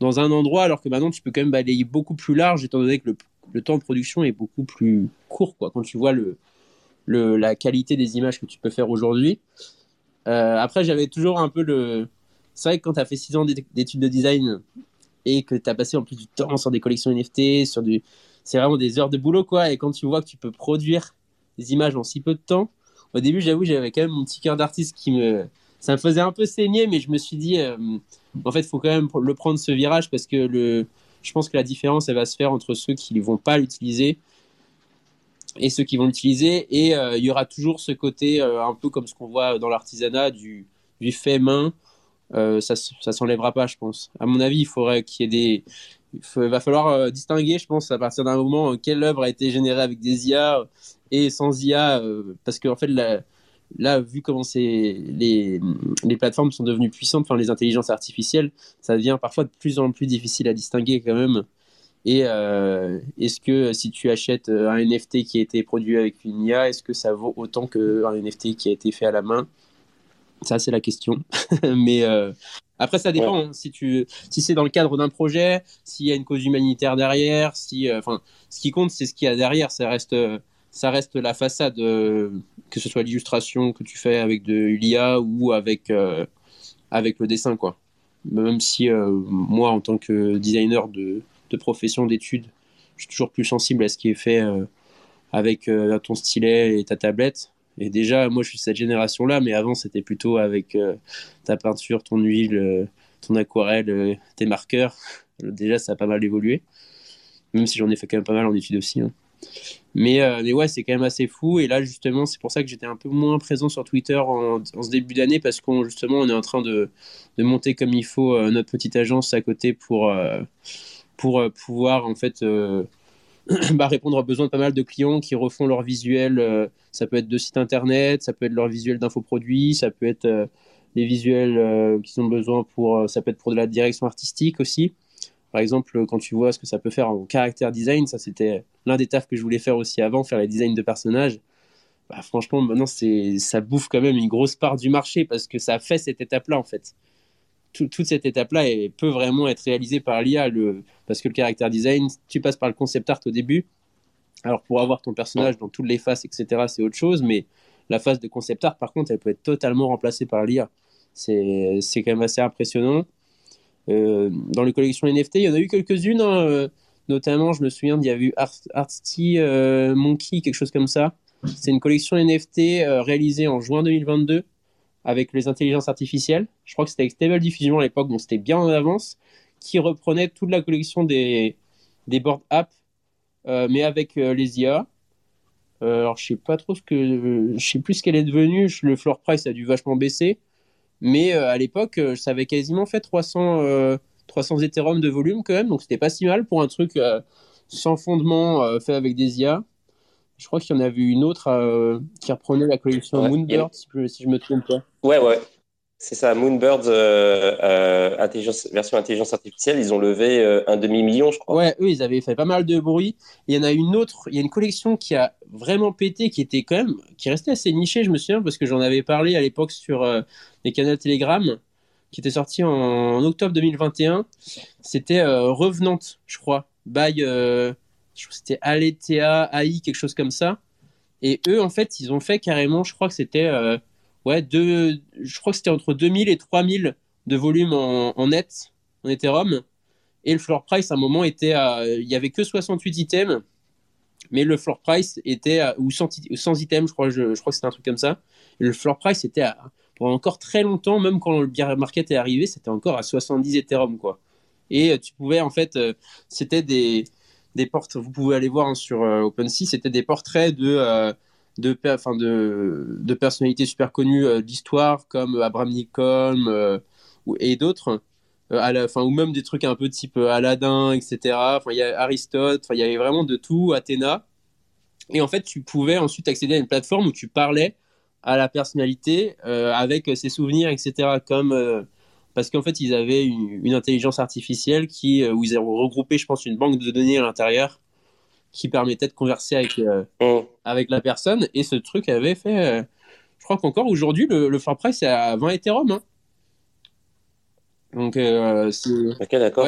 dans un endroit, alors que maintenant, tu peux quand même balayer beaucoup plus large, étant donné que le, le temps de production est beaucoup plus court. Quand tu vois le, le, la qualité des images que tu peux faire aujourd'hui. Euh, après, j'avais toujours un peu le. C'est vrai que quand tu as fait 6 ans d'études de design et que tu as passé en plus du temps sur des collections NFT, sur du. C'est vraiment des heures de boulot, quoi. Et quand tu vois que tu peux produire des images en si peu de temps, au début, j'avoue, j'avais quand même mon petit cœur d'artiste qui me. Ça me faisait un peu saigner, mais je me suis dit, euh, en fait, il faut quand même le prendre ce virage parce que le, je pense que la différence, elle va se faire entre ceux qui ne vont pas l'utiliser et ceux qui vont l'utiliser. Et euh, il y aura toujours ce côté euh, un peu comme ce qu'on voit dans l'artisanat du, du, fait main. Ça ça s'enlèvera pas, je pense. À mon avis, il faudrait qu'il y ait des. Il va falloir distinguer, je pense, à partir d'un moment, quelle œuvre a été générée avec des IA et sans IA, parce qu'en en fait, là, vu comment les, les plateformes sont devenues puissantes, enfin les intelligences artificielles, ça devient parfois de plus en plus difficile à distinguer quand même et euh, est-ce que si tu achètes euh, un NFT qui a été produit avec une IA, est-ce que ça vaut autant qu'un NFT qui a été fait à la main? Ça, c'est la question. Mais euh, après, ça dépend. Hein. si tu, si c'est dans le cadre d'un projet, s'il y a une cause humanitaire derrière, si, enfin, ce qui compte, c'est ce qu'il y a derrière. Ça reste, ça reste la façade, que ce soit l'illustration que tu fais avec de l'IA ou avec, avec le dessin, quoi. Même si moi, en tant que designer de de profession, d'études, je suis toujours plus sensible à ce qui est fait euh, avec euh, ton stylet et ta tablette. Et déjà, moi, je suis cette génération-là, mais avant, c'était plutôt avec euh, ta peinture, ton huile, ton aquarelle, tes marqueurs. Déjà, ça a pas mal évolué. Même si j'en ai fait quand même pas mal en études aussi. Hein. Mais, mais ouais, c'est quand même assez fou. Et là, justement, c'est pour ça que j'étais un peu moins présent sur Twitter en, ce début d'année, parce qu'on justement, on est en train de, de monter comme il faut notre petite agence à côté pour pour euh, pouvoir en fait euh, bah, répondre aux besoins de pas mal de clients qui refont leur visuel. Euh, ça peut être de sites internet, ça peut être leur visuel d'infoproduits, ça peut être les visuels qu'ils ont besoin pour. ça peut être pour de la direction artistique aussi. Par exemple, quand tu vois ce que ça peut faire en caractère design, ça c'était l'un des tafs que je voulais faire aussi avant, faire les designs de personnages. Bah, franchement, maintenant, c'est, ça bouffe quand même une grosse part du marché parce que ça fait cette étape-là, en fait. toute cette étape-là peut vraiment être réalisée par l'IA, parce que le caractère design, tu passes par le concept art au début. Alors, pour avoir ton personnage dans toutes les faces, etc., c'est autre chose, mais la phase de concept art, par contre, elle peut être totalement remplacée par l'IA. C'est, c'est quand même assez impressionnant. Euh, dans les collections NFT, il y en a eu quelques-unes, hein, euh, notamment, je me souviens, il y a eu euh, Monkey, quelque chose comme ça c'est une collection NFT réalisée en juin 2022 avec les intelligences artificielles. Je crois que c'était avec Stable Diffusion à l'époque, donc c'était bien en avance, qui reprenait toute la collection des, des board apps, mais avec les IA. alors je sais pas trop ce que, je sais plus ce qu'elle est devenue. Le floor price a dû vachement baisser, mais à l'époque, ça avait quasiment fait 300 300 Ethereum de volume quand même, donc c'était pas si mal pour un truc sans fondement fait avec des IA. Je crois qu'il y en avait une autre euh, qui reprenait la collection Moonbird, si, je, me trompe pas. Ouais, ouais. C'est ça, Moonbird, euh, euh, version intelligence artificielle, ils ont levé un demi-million, je crois. Ouais, eux, ils avaient fait pas mal de bruit. Il y en a une autre, il y a une collection qui a vraiment pété, qui était quand même, qui restait assez nichée, je me souviens, parce que j'en avais parlé à l'époque sur les canaux Telegram, qui était sorti en, octobre 2021. C'était Revenante, je crois, by je crois que c'était Aletea, AI, quelque chose comme ça. Et eux, en fait, ils ont fait carrément, je crois que c'était euh, ouais, je crois que c'était entre 2000 et 3000 de volume en, net, en Ethereum. Et le floor price, à un moment, était il y avait que 68 items, mais le floor price était à, ou 100, 100 items, je crois, je, crois que c'était un truc comme ça. Le floor price était à, pour encore très longtemps, même quand le bear market est arrivé, c'était encore à 70 Ethereum, quoi. Et tu pouvais, en fait, euh, c'était des, des portes. Vous pouvez aller voir hein, sur euh, OpenSea, c'était des portraits de euh, de, de, de, personnalités super connues euh, d'histoire comme Abraham Lincoln et d'autres. Enfin, ou même des trucs un peu type Aladdin, etc. Il y a Aristote, il y avait vraiment de tout, Athéna. Et en fait, tu pouvais ensuite accéder à une plateforme où tu parlais à la personnalité avec ses souvenirs, etc. Comme parce qu'en fait, ils avaient une, intelligence artificielle qui, euh, où ils ont regroupé, je pense, une banque de données à l'intérieur qui permettait de converser avec, euh, mm. avec la personne. Et ce truc avait fait. Euh, je crois qu'encore aujourd'hui, le, le floor price est à 20 Ethereum. Hein. Donc, c'est. Ok, d'accord.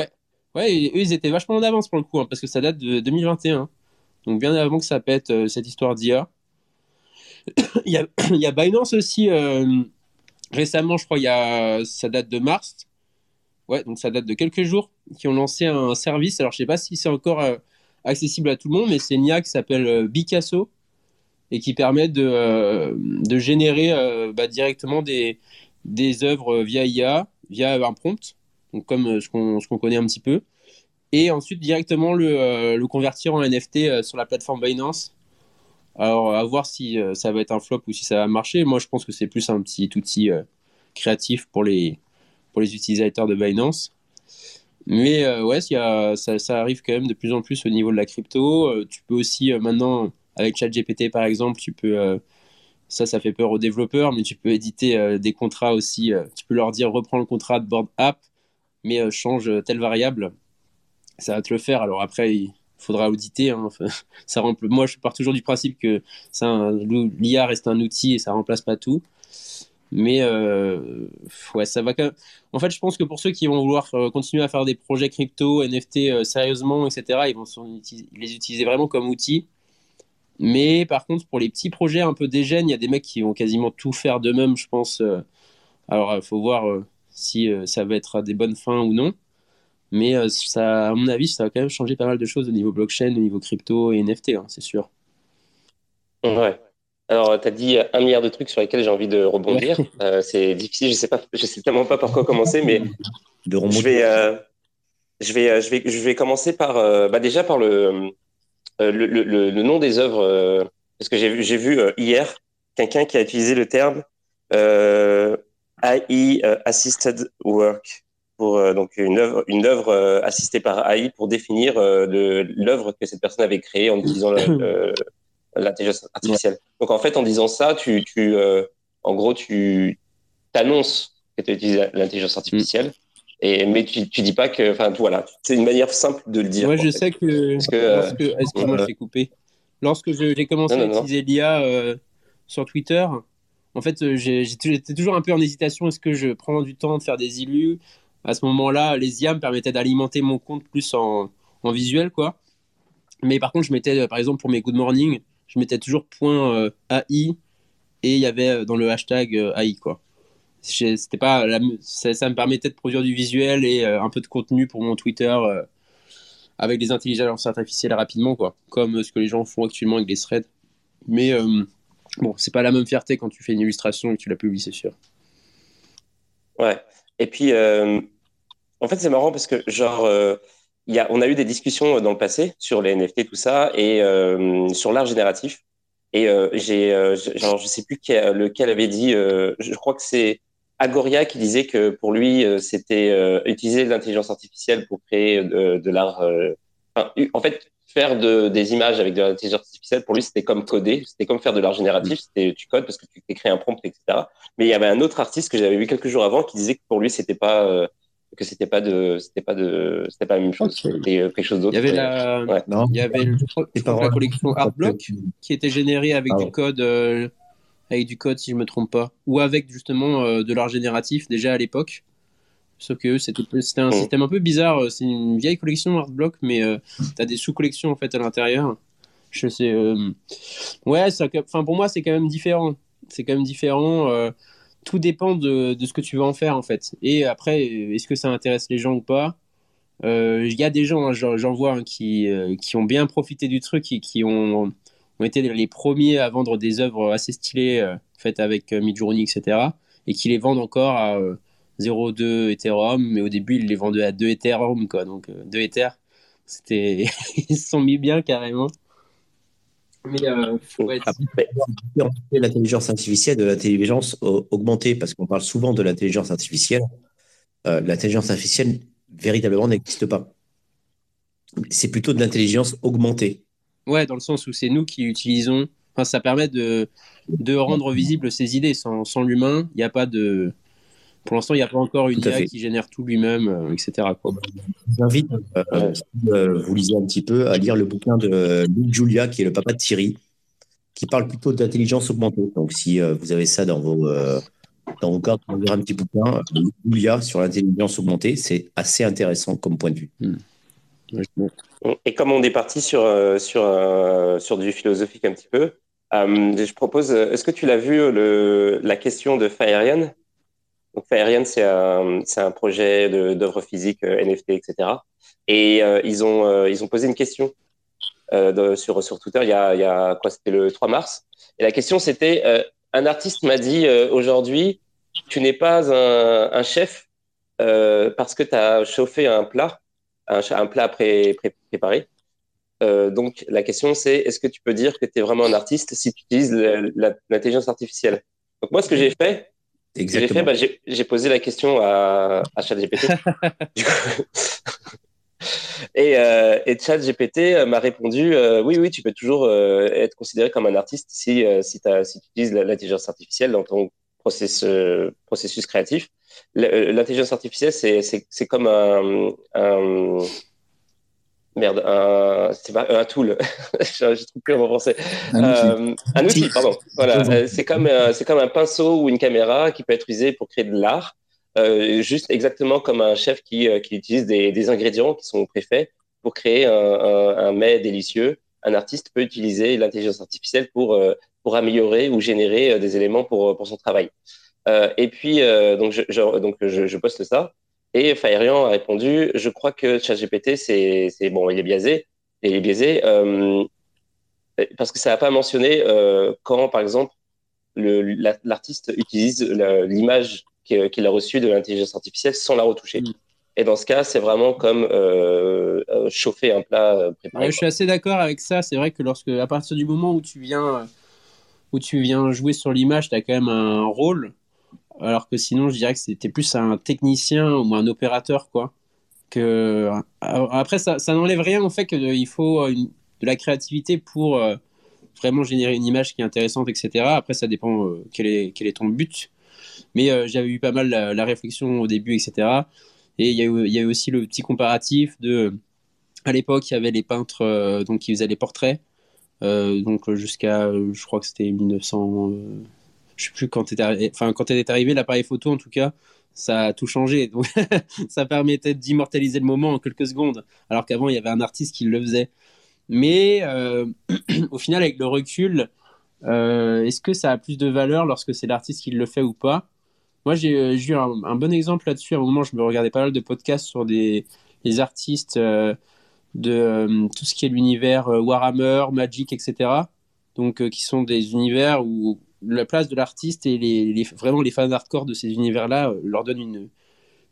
Ouais. eux, ils étaient vachement en avance pour le coup, hein, parce que ça date de 2021. Donc, bien avant que ça pète cette histoire d'IA. il, y a, il y a Binance aussi récemment, je crois, il y a, ça date de mars. Ouais, donc ça date de quelques jours, qui ont lancé un service. Alors, je sais pas si c'est encore euh, accessible à tout le monde, mais c'est une IA qui s'appelle euh, Bicasso et qui permet de, euh, de générer bah, directement des, des œuvres via IA, via un prompt, donc comme ce qu'on connaît un petit peu, et ensuite directement le, le convertir en NFT sur la plateforme Binance alors, à voir si euh, ça va être un flop ou si ça va marcher. Moi, je pense que c'est plus un petit outil euh, créatif pour les, pour les utilisateurs de Binance. Mais euh, ouais, ça, arrive quand même de plus en plus au niveau de la crypto. tu peux aussi maintenant, avec ChatGPT par exemple, tu peux, ça, ça fait peur aux développeurs, mais tu peux éditer des contrats aussi. tu peux leur dire reprends le contrat de board app, mais change telle variable. Ça va te le faire. Alors après, faudra auditer. Hein. ça Moi, je pars toujours du principe que l'IA reste un outil et ça remplace pas tout. Mais euh, ouais, ça va quand même. En fait, je pense que pour ceux qui vont vouloir euh, continuer à faire des projets crypto, NFT euh, sérieusement, etc., ils vont les utiliser vraiment comme outil. Mais par contre, pour les petits projets un peu dégènes, il y a des mecs qui vont quasiment tout faire d'eux-mêmes, je pense. alors, il faut voir si ça va être à des bonnes fins ou non. Mais ça, à mon avis, ça va quand même changer pas mal de choses au niveau blockchain, au niveau crypto et NFT, hein, c'est sûr. Ouais. Alors, tu as dit un milliard de trucs sur lesquels j'ai envie de rebondir. Euh, c'est difficile, je sais pas, je sais tellement pas par quoi commencer, mais de je vais, euh, je vais, je vais, je vais commencer par, bah déjà par le, le, le, le, nom des œuvres, parce que j'ai vu, j'ai vu hier quelqu'un qui a utilisé le terme AI assisted work pour euh, donc une œuvre, une œuvre euh, assistée par AI pour définir euh, l'œuvre que cette personne avait créée en utilisant l'intelligence artificielle. Donc en fait, en disant ça, tu, tu en gros, tu t'annonces que tu utilises l'intelligence artificielle Et, mais tu, tu dis pas que, enfin, voilà, c'est une manière simple de le dire. Moi, je sais que. Parce que Excuse-moi, je t'ai coupé? Lorsque j'ai commencé à utiliser l'IA sur Twitter, en fait, j'étais toujours un peu en hésitation. Est-ce que je prends du temps de faire des illus? À ce moment-là, les IA me permettaient d'alimenter mon compte plus en, en, visuel, quoi. Mais par contre, je mettais, par exemple, pour mes good morning, je mettais toujours point euh, AI et il y avait euh, dans le hashtag euh, AI, quoi. C'était pas ça, me permettait de produire du visuel et un peu de contenu pour mon Twitter avec des intelligences artificielles rapidement, quoi. Comme ce que les gens font actuellement avec des threads. Mais Bon, c'est pas la même fierté quand tu fais une illustration et que tu la publies, c'est sûr. Ouais. Et puis, en fait, c'est marrant parce que, genre, y a, on a eu des discussions dans le passé sur les NFT, tout ça, et euh, sur l'art génératif. Et j'ai, genre, je sais plus lequel avait dit, je crois que c'est Agoria qui disait que pour lui, c'était utiliser l'intelligence artificielle pour créer de, de l'art. en fait, faire de, des images avec de l'intelligence artificielle, pour lui, c'était comme coder, c'était comme faire de l'art génératif, c'était tu codes parce que tu écris un prompt, etc. Mais il y avait un autre artiste que j'avais vu quelques jours avant qui disait que pour lui, c'était pas euh, que c'était pas de c'était pas de c'était pas la même chose, c'était euh, quelque chose d'autre. Il y avait la, ouais. non. il y avait la collection Artblock qui était générée avec du code. Euh, avec du code si je me trompe pas ou avec justement de l'art génératif déjà à l'époque Sauf que c'était un système un peu bizarre. C'est une vieille collection Artblock, mais euh, tu as des sous-collections en fait à l'intérieur. Je sais. Euh, ouais, ça, pour moi, c'est quand même différent. C'est quand même différent. Euh, tout dépend de, de, ce que tu veux en faire en fait. Et après, est-ce que ça intéresse les gens ou pas? Il y a des gens, hein, j'en vois, hein, qui, qui ont bien profité du truc et qui ont, été les premiers à vendre des œuvres assez stylées faites avec Midjourney, etc. Et qui les vendent encore à 0,2 Ethereum, mais au début, ils les vendaient à 2 Ethereum, quoi. Donc, 2 euh, Ether, c'était. ils se sont mis bien carrément. Mais euh, l'intelligence artificielle de l'intelligence augmentée, parce qu'on parle souvent de l'intelligence artificielle. Euh, l'intelligence artificielle, véritablement, n'existe pas. C'est plutôt de l'intelligence augmentée. Ouais, dans le sens où c'est nous qui utilisons. Enfin, ça permet de, de rendre visibles ces idées. Sans, sans l'humain, il n'y a pas de pour l'instant, il n'y a pas encore une IA qui génère tout lui-même, euh, etc. Je vous invite, euh, euh, vous lisez un petit peu, à lire le bouquin de Luc Julia, qui est le papa de Thierry, qui parle plutôt d'intelligence augmentée. Donc, si vous avez ça dans vos, dans vos cartes, on un petit bouquin, Luc Julia, sur l'intelligence augmentée. C'est assez intéressant comme point de vue. Hmm. Et comme on est parti sur, sur, sur du philosophique un petit peu, je propose, est-ce que tu l'as vu, le, la question de Fayarian donc, Faerian, c'est un, un, projet d'œuvres physiques, euh, NFT, etc. Et euh, ils, ont, euh, ils ont posé une question de, sur, sur Twitter il y a, il y a quoi C'était le 3 mars. Et la question, c'était un artiste m'a dit aujourd'hui, tu n'es pas un, un chef parce que tu as chauffé un plat, un, un plat pré, préparé. donc, la question, c'est est-ce que tu peux dire que tu es vraiment un artiste si tu utilises l'intelligence artificielle? Donc, moi, ce que j'ai fait, Exactement. Bah, j'ai posé la question à, à ChatGPT. et, euh, et ChatGPT euh, m'a répondu euh, oui, oui, tu peux toujours euh, être considéré comme un artiste si, si, si tu utilises l'intelligence artificielle dans ton processus, processus créatif. L'intelligence artificielle, c'est comme un, un Merde, un, c'est pas un tool. je, ne trouve plus en français. Un outil. Euh, un outil, pardon. Voilà, euh, c'est comme euh, c'est comme un pinceau ou une caméra qui peut être utilisé pour créer de l'art, euh, juste exactement comme un chef qui, qui utilise des, des, ingrédients qui sont préfaits pour créer un, un, un, mets délicieux. Un artiste peut utiliser l'intelligence artificielle pour pour améliorer ou générer des éléments pour pour son travail. et puis donc je, je donc je, je poste ça. Et Faerian a répondu, je crois que ChatGPT, c'est, bon, il est biaisé, et il est biaisé euh, parce que ça n'a pas mentionné euh, quand, par exemple, le, l'artiste utilise l'image qu'il a reçue de l'intelligence artificielle sans la retoucher. Mm. Et dans ce cas, c'est vraiment comme euh, euh chauffer un plat euh, préparé. je suis assez d'accord avec ça. C'est vrai que lorsque, à partir du moment où tu viens, où tu viens jouer sur l'image, tu as quand même un rôle alors que sinon je dirais que c'était plus un technicien ou un opérateur quoi que euh, après ça, n'enlève rien au fait qu'il faut euh, de la créativité pour euh, vraiment générer une image qui est intéressante etc après ça dépend quel est ton but mais j'avais eu pas mal la, réflexion au début etc Et il y, a eu, il y a eu aussi le petit comparatif de. À l'époque, il y avait les peintres donc, qui faisaient les portraits. donc jusqu'à, je crois que c'était 1900. Je sais plus quand était, enfin elle est arrivée l'appareil photo en tout cas, ça a tout changé. Donc, ça permettait d'immortaliser le moment en quelques secondes, alors qu'avant, il y avait un artiste qui le faisait. Mais euh, au final, avec le recul, euh, est-ce que ça a plus de valeur lorsque c'est l'artiste qui le fait ou pas? Moi, j'ai euh, eu un, bon exemple là-dessus. À un moment, je me regardais pas mal de podcasts sur des, les artistes de tout ce qui est l'univers Warhammer, Magic, etc. Donc, qui sont des univers où la place de l'artiste et vraiment les fans hardcore de ces univers-là euh, leur donnent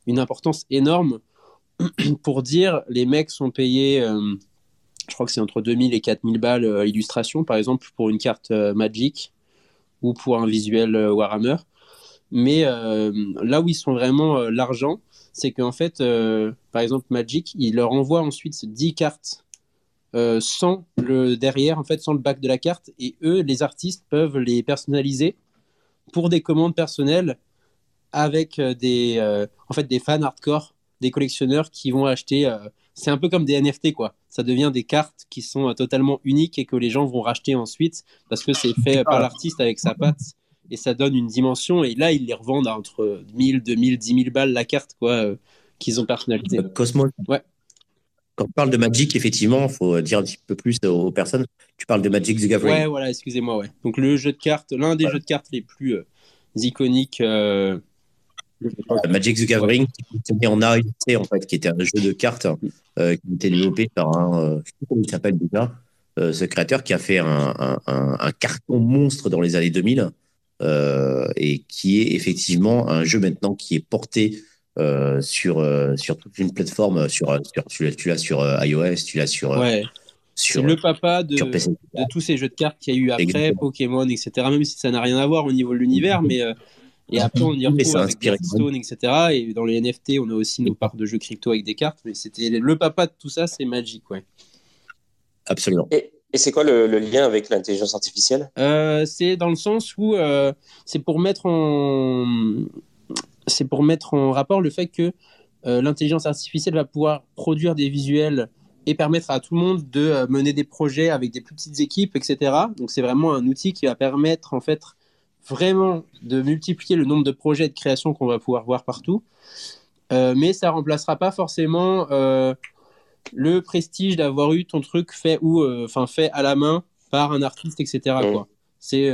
une, importance énorme pour dire les mecs sont payés, euh, je crois que c'est entre 2000 et 4000 balles à l'illustration, par exemple, pour une carte euh, Magic ou pour un visuel Warhammer. Mais là où ils sont vraiment l'argent, c'est qu'en fait, par exemple, Magic, il leur envoie ensuite 10 cartes euh, sans le derrière, en fait, sans le bac de la carte. Et eux, les artistes peuvent les personnaliser pour des commandes personnelles avec euh, des, euh, en fait, des fans hardcore, des collectionneurs qui vont acheter. c'est un peu comme des NFT, quoi. Ça devient des cartes qui sont totalement uniques et que les gens vont racheter ensuite parce que c'est fait par l'artiste avec sa patte et ça donne une dimension. Et là, ils les revendent à entre 1000, 2000, 10 000 balles la carte, quoi, qu'ils ont personnalisé. Cosmo. Ouais quand tu parles de Magic, effectivement, il faut dire un petit peu plus aux personnes. Tu parles de Magic the Gathering. Ouais, voilà, excusez-moi, ouais. Donc le jeu de cartes, l'un des jeux de cartes les plus euh, iconiques. Euh, Magic the Gathering, qui était en AEC, en fait, qui était un jeu de cartes euh, qui était développé par un, je sais pas comment il s'appelle déjà, ce créateur qui a fait un, un, carton monstre dans les années 2000 et qui est effectivement un jeu maintenant qui est porté euh, sur, euh, sur toute une plateforme. Sur, sur, tu l'as sur euh, iOS, tu l'as sur. Ouais. C'est le papa de, de, tous ces jeux de cartes qu'il y a eu après, Pokémon, etc. Même si ça n'a rien à voir au niveau de l'univers, mais. Et après, on y retrouve avec Hearthstone, etc. Et dans les NFT, on a aussi nos parts de jeux crypto avec des cartes. Mais c'était le papa de tout ça, c'est Magic, ouais. Absolument. Et, et c'est quoi le, le, lien avec l'intelligence artificielle? Euh, C'est dans le sens où euh, c'est pour mettre en c'est pour mettre en rapport le fait que euh, l'intelligence artificielle va pouvoir produire des visuels et permettre à tout le monde de euh, mener des projets avec des plus petites équipes, etc. Donc c'est vraiment un outil qui va permettre en fait vraiment de multiplier le nombre de projets de création qu'on va pouvoir voir partout. Euh, mais ça remplacera pas forcément le prestige d'avoir eu ton truc fait ou enfin fait à la main par un artiste, etc. Quoi. C'est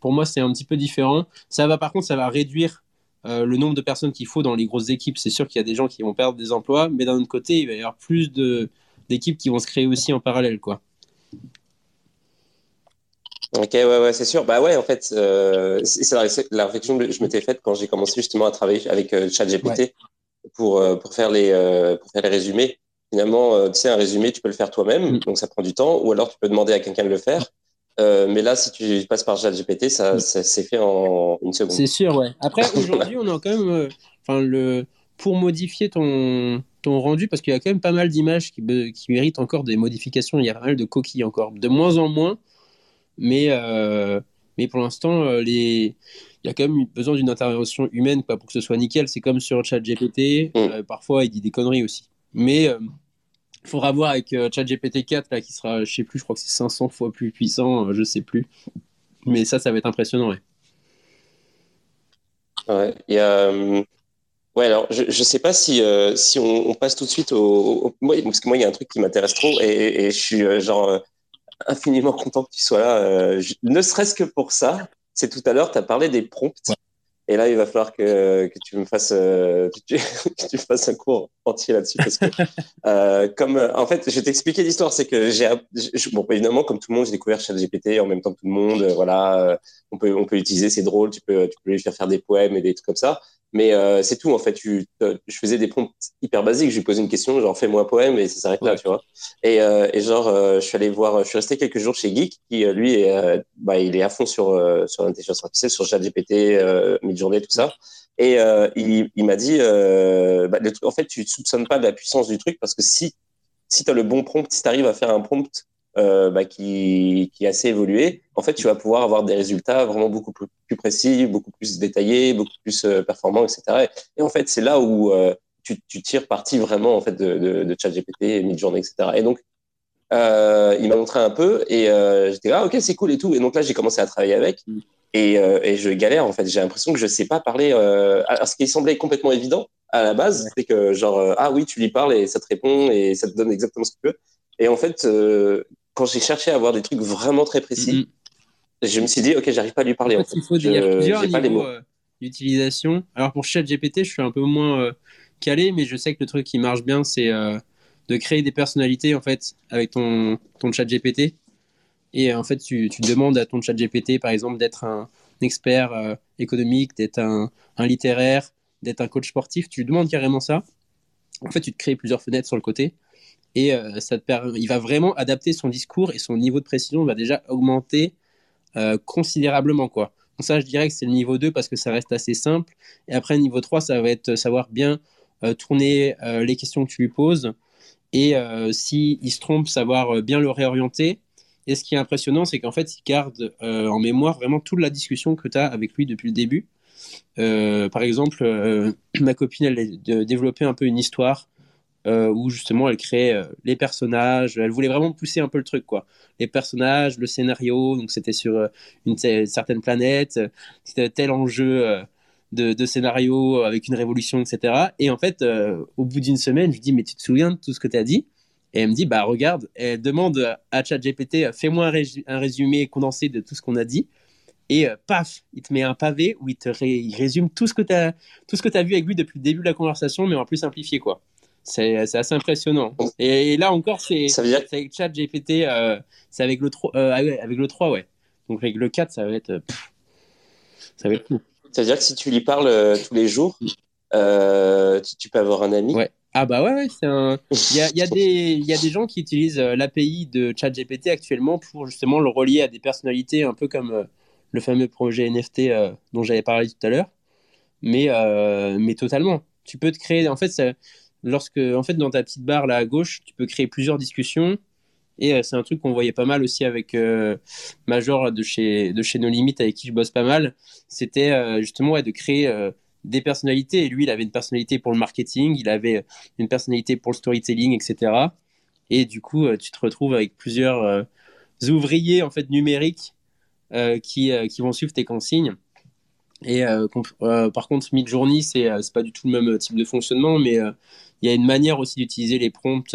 pour moi c'est un petit peu différent. Ça va par contre ça va réduire euh, le nombre de personnes qu'il faut dans les grosses équipes, c'est sûr qu'il y a des gens qui vont perdre des emplois, mais d'un autre côté, il va y avoir plus d'équipes qui vont se créer aussi en parallèle, quoi. Ok, ouais, ouais, c'est sûr. Bah ouais, en fait, euh, c'est la, réflexion que je m'étais faite quand j'ai commencé justement à travailler avec euh, ChatGPT pour, pour, faire les, pour faire les résumés. Finalement, tu sais, un résumé, tu peux le faire toi-même, mm. donc ça prend du temps, ou alors tu peux demander à quelqu'un de le faire. Euh, mais là, si tu passes par ChatGPT, ça, ça s'est fait en une seconde. C'est sûr, ouais. Après, aujourd'hui, on a quand même, euh, enfin, le, pour modifier ton, ton rendu, parce qu'il y a quand même pas mal d'images qui, qui méritent encore des modifications. Il y a pas mal de coquilles encore, de moins en moins. Mais, euh, mais pour l'instant, les, il y a quand même besoin d'une intervention humaine quoi, pour que ce soit nickel. C'est comme sur ChatGPT. Mm. parfois, il dit des conneries aussi. Mais faudra voir avec euh, ChatGPT 4 là, qui sera, je sais plus, je crois que c'est 500 fois plus puissant, euh, je sais plus. Mais ça, ça va être impressionnant, ouais. Ouais, euh, ouais alors je ne sais pas si, si on, passe tout de suite au, parce que moi il y a un truc qui m'intéresse trop et, je suis genre infiniment content que tu sois là, ne serait-ce que pour ça. C'est tout à l'heure, tu as parlé des prompts. Et là, il va falloir que, que tu me fasses euh, que, tu, fasses un cours entier là-dessus parce que euh, comme euh, en fait, je vais t'expliquer l'histoire, c'est que j'ai bon évidemment comme tout le monde, j'ai découvert ChatGPT en même temps que tout le monde. Euh, voilà, on peut on peut l'utiliser, c'est drôle, tu peux tu peux lui faire faire des poèmes et des trucs comme ça. Mais euh, c'est tout, en fait. Tu, je faisais des prompts hyper basiques. Je lui posais une question, genre fais-moi un poème et ça s'arrête là, tu vois. Et, euh, et genre, euh, je suis allé voir, je suis resté quelques jours chez Geek, qui lui, est, bah, il est à fond sur, sur l'intelligence artificielle, sur ChatGPT, euh, mid-journée, tout ça. Et il, il m'a dit, bah, le truc, en fait, tu ne soupçonnes pas de la puissance du truc parce que si, si tu as le bon prompt, si tu arrives à faire un prompt euh, bah, qui, qui est assez évolué, en fait, tu vas pouvoir avoir des résultats vraiment beaucoup plus, précis, beaucoup plus détaillés, beaucoup plus euh, performants, etc. Et, en fait, c'est là où euh, tu, tu, tires parti vraiment en fait de, de, de ChatGPT, Midjourney, etc. Et donc, il m'a montré un peu et j'étais là, ah, ok, c'est cool et tout. Et donc là, j'ai commencé à travailler avec mm. et, et, je galère en fait. J'ai l'impression que je sais pas parler. Alors, ce qui semblait complètement évident à la base, c'est que genre, ah oui, tu lui parles et ça te répond et ça te donne exactement ce que tu veux. Et en fait, quand j'ai cherché à avoir des trucs vraiment très précis, mm, je me suis dit, ok, j'arrive pas à lui parler. En fait, Il faut dire plusieurs niveaux d'utilisation. Alors pour ChatGPT, je suis un peu moins calé, mais je sais que le truc qui marche bien, c'est de créer des personnalités en fait avec ton, ton chat GPT. Et en fait, tu, tu demandes à ton chat GPT, par exemple, d'être un expert euh, économique, d'être un, un, littéraire, d'être un coach sportif. Tu lui demandes carrément ça. En fait, tu te crées plusieurs fenêtres sur le côté. Et euh, ça te permet, il va vraiment adapter son discours et son niveau de précision va déjà augmenter euh, considérablement. Quoi. Donc ça, je dirais que c'est le niveau 2 parce que ça reste assez simple. Et après, niveau 3, ça va être savoir bien tourner les questions que tu lui poses, et euh, s'il se trompe, savoir euh, bien le réorienter. Et ce qui est impressionnant, c'est qu'en fait, il garde euh, en mémoire vraiment toute la discussion que tu as avec lui depuis le début. par exemple, ma copine, elle a développé un peu une histoire où justement elle crée les personnages. Elle voulait vraiment pousser un peu le truc, quoi. Les personnages, le scénario. Donc c'était sur une, certaine planète. C'était tel enjeu de, scénarios avec une révolution, etc. Et en fait, euh, au bout d'une semaine, je lui dis, mais tu te souviens de tout ce que tu as dit? Et elle me dit, bah regarde, elle demande à ChatGPT, fais-moi un, résumé condensé de tout ce qu'on a dit. Et euh, paf, il te met un pavé où il te résume tout ce que tu as, as vu avec lui depuis le début de la conversation, mais en plus simplifié, quoi. C'est assez impressionnant. Et, là encore, c'est avec ChatGPT, euh, c'est avec le 3, ah avec le 3, ouais. Donc avec le 4, ça va être, ça va être cool. C'est-à-dire que si tu lui parles euh, tous les jours, euh, tu, peux avoir un ami? Ouais. Ah bah ouais, c'est un... il, y a, y, a y a des gens qui utilisent euh, l'API de ChatGPT actuellement pour justement le relier à des personnalités, un peu comme le fameux projet NFT dont j'avais parlé tout à l'heure. Mais, mais totalement. Tu peux te créer, en fait, ça, lorsque, en fait, dans ta petite barre là à gauche, tu peux créer plusieurs discussions et euh, c'est un truc qu'on voyait pas mal aussi avec euh, Major de chez, de chez No Limites, avec qui je bosse pas mal. C'était euh, justement de créer des personnalités. Et lui, il avait une personnalité pour le marketing, il avait une personnalité pour le storytelling, etc. Et du coup, tu te retrouves avec plusieurs ouvriers en fait numériques qui, qui vont suivre tes consignes. Et par contre, Midjourney, c'est c'est pas du tout le même type de fonctionnement, mais il y a une manière aussi d'utiliser les prompts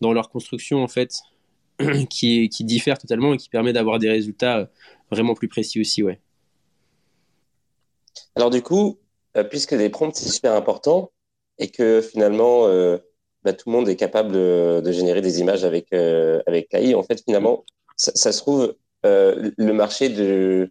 dans leur construction en fait qui, qui diffère totalement et qui permet d'avoir des résultats euh, vraiment plus précis aussi, ouais. Alors du coup, euh, puisque les prompts c'est super important et que finalement euh, bah, tout le monde est capable de, générer des images avec avec l'AI, en fait finalement ça, se trouve le marché de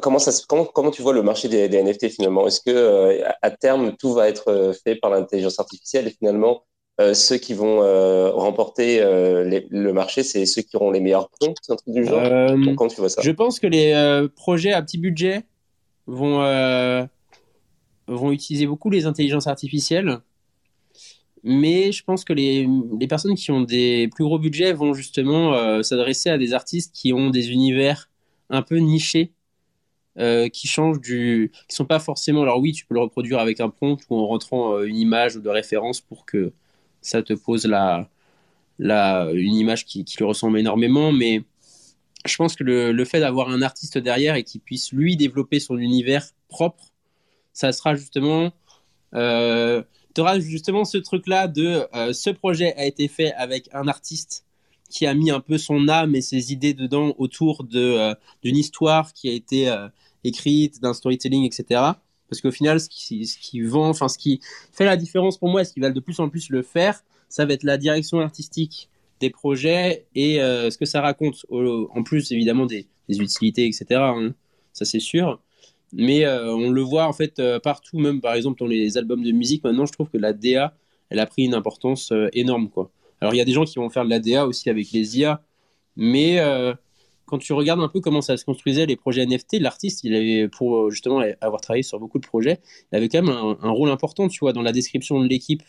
comment ça comment, comment tu vois le marché des, des NFT finalement? Est-ce que à terme tout va être fait par l'intelligence artificielle et finalement euh, ceux qui vont euh, remporter euh, le marché, c'est ceux qui auront les meilleurs prompts, un truc du genre? Quand tu vois ça? Je pense que les projets à petit budget vont, vont utiliser beaucoup les intelligences artificielles. Mais je pense que les, les, personnes qui ont des plus gros budgets vont justement s'adresser à des artistes qui ont des univers un peu nichés, qui changent du, qui sont pas forcément. Alors oui, tu peux le reproduire avec un prompt ou en rentrant une image de référence pour que ça te pose la, la, une image qui, qui lui ressemble énormément, mais je pense que le, le fait d'avoir un artiste derrière et qui puisse lui développer son univers propre, ça sera justement, euh, tu auras justement ce truc-là de euh, ce projet a été fait avec un artiste qui a mis un peu son âme et ses idées dedans autour de euh, d'une histoire qui a été euh, écrite, d'un storytelling, etc. Parce qu'au final, ce qui, vend, enfin, ce qui fait la différence pour moi, ce qui va de plus en plus le faire, ça va être la direction artistique des projets et euh, ce que ça raconte. En plus, évidemment, des, utilités, etc. Hein. ça, c'est sûr. Mais euh, on le voit en fait euh, partout, même par exemple dans les albums de musique. Maintenant, je trouve que la DA, elle a pris une importance énorme. Alors, il y a des gens qui vont faire de la DA aussi avec les IA, mais quand tu regardes un peu comment ça se construisait les projets NFT, l'artiste, il avait pour euh, justement avoir travaillé sur beaucoup de projets, il avait quand même un, rôle important, tu vois, dans la description de l'équipe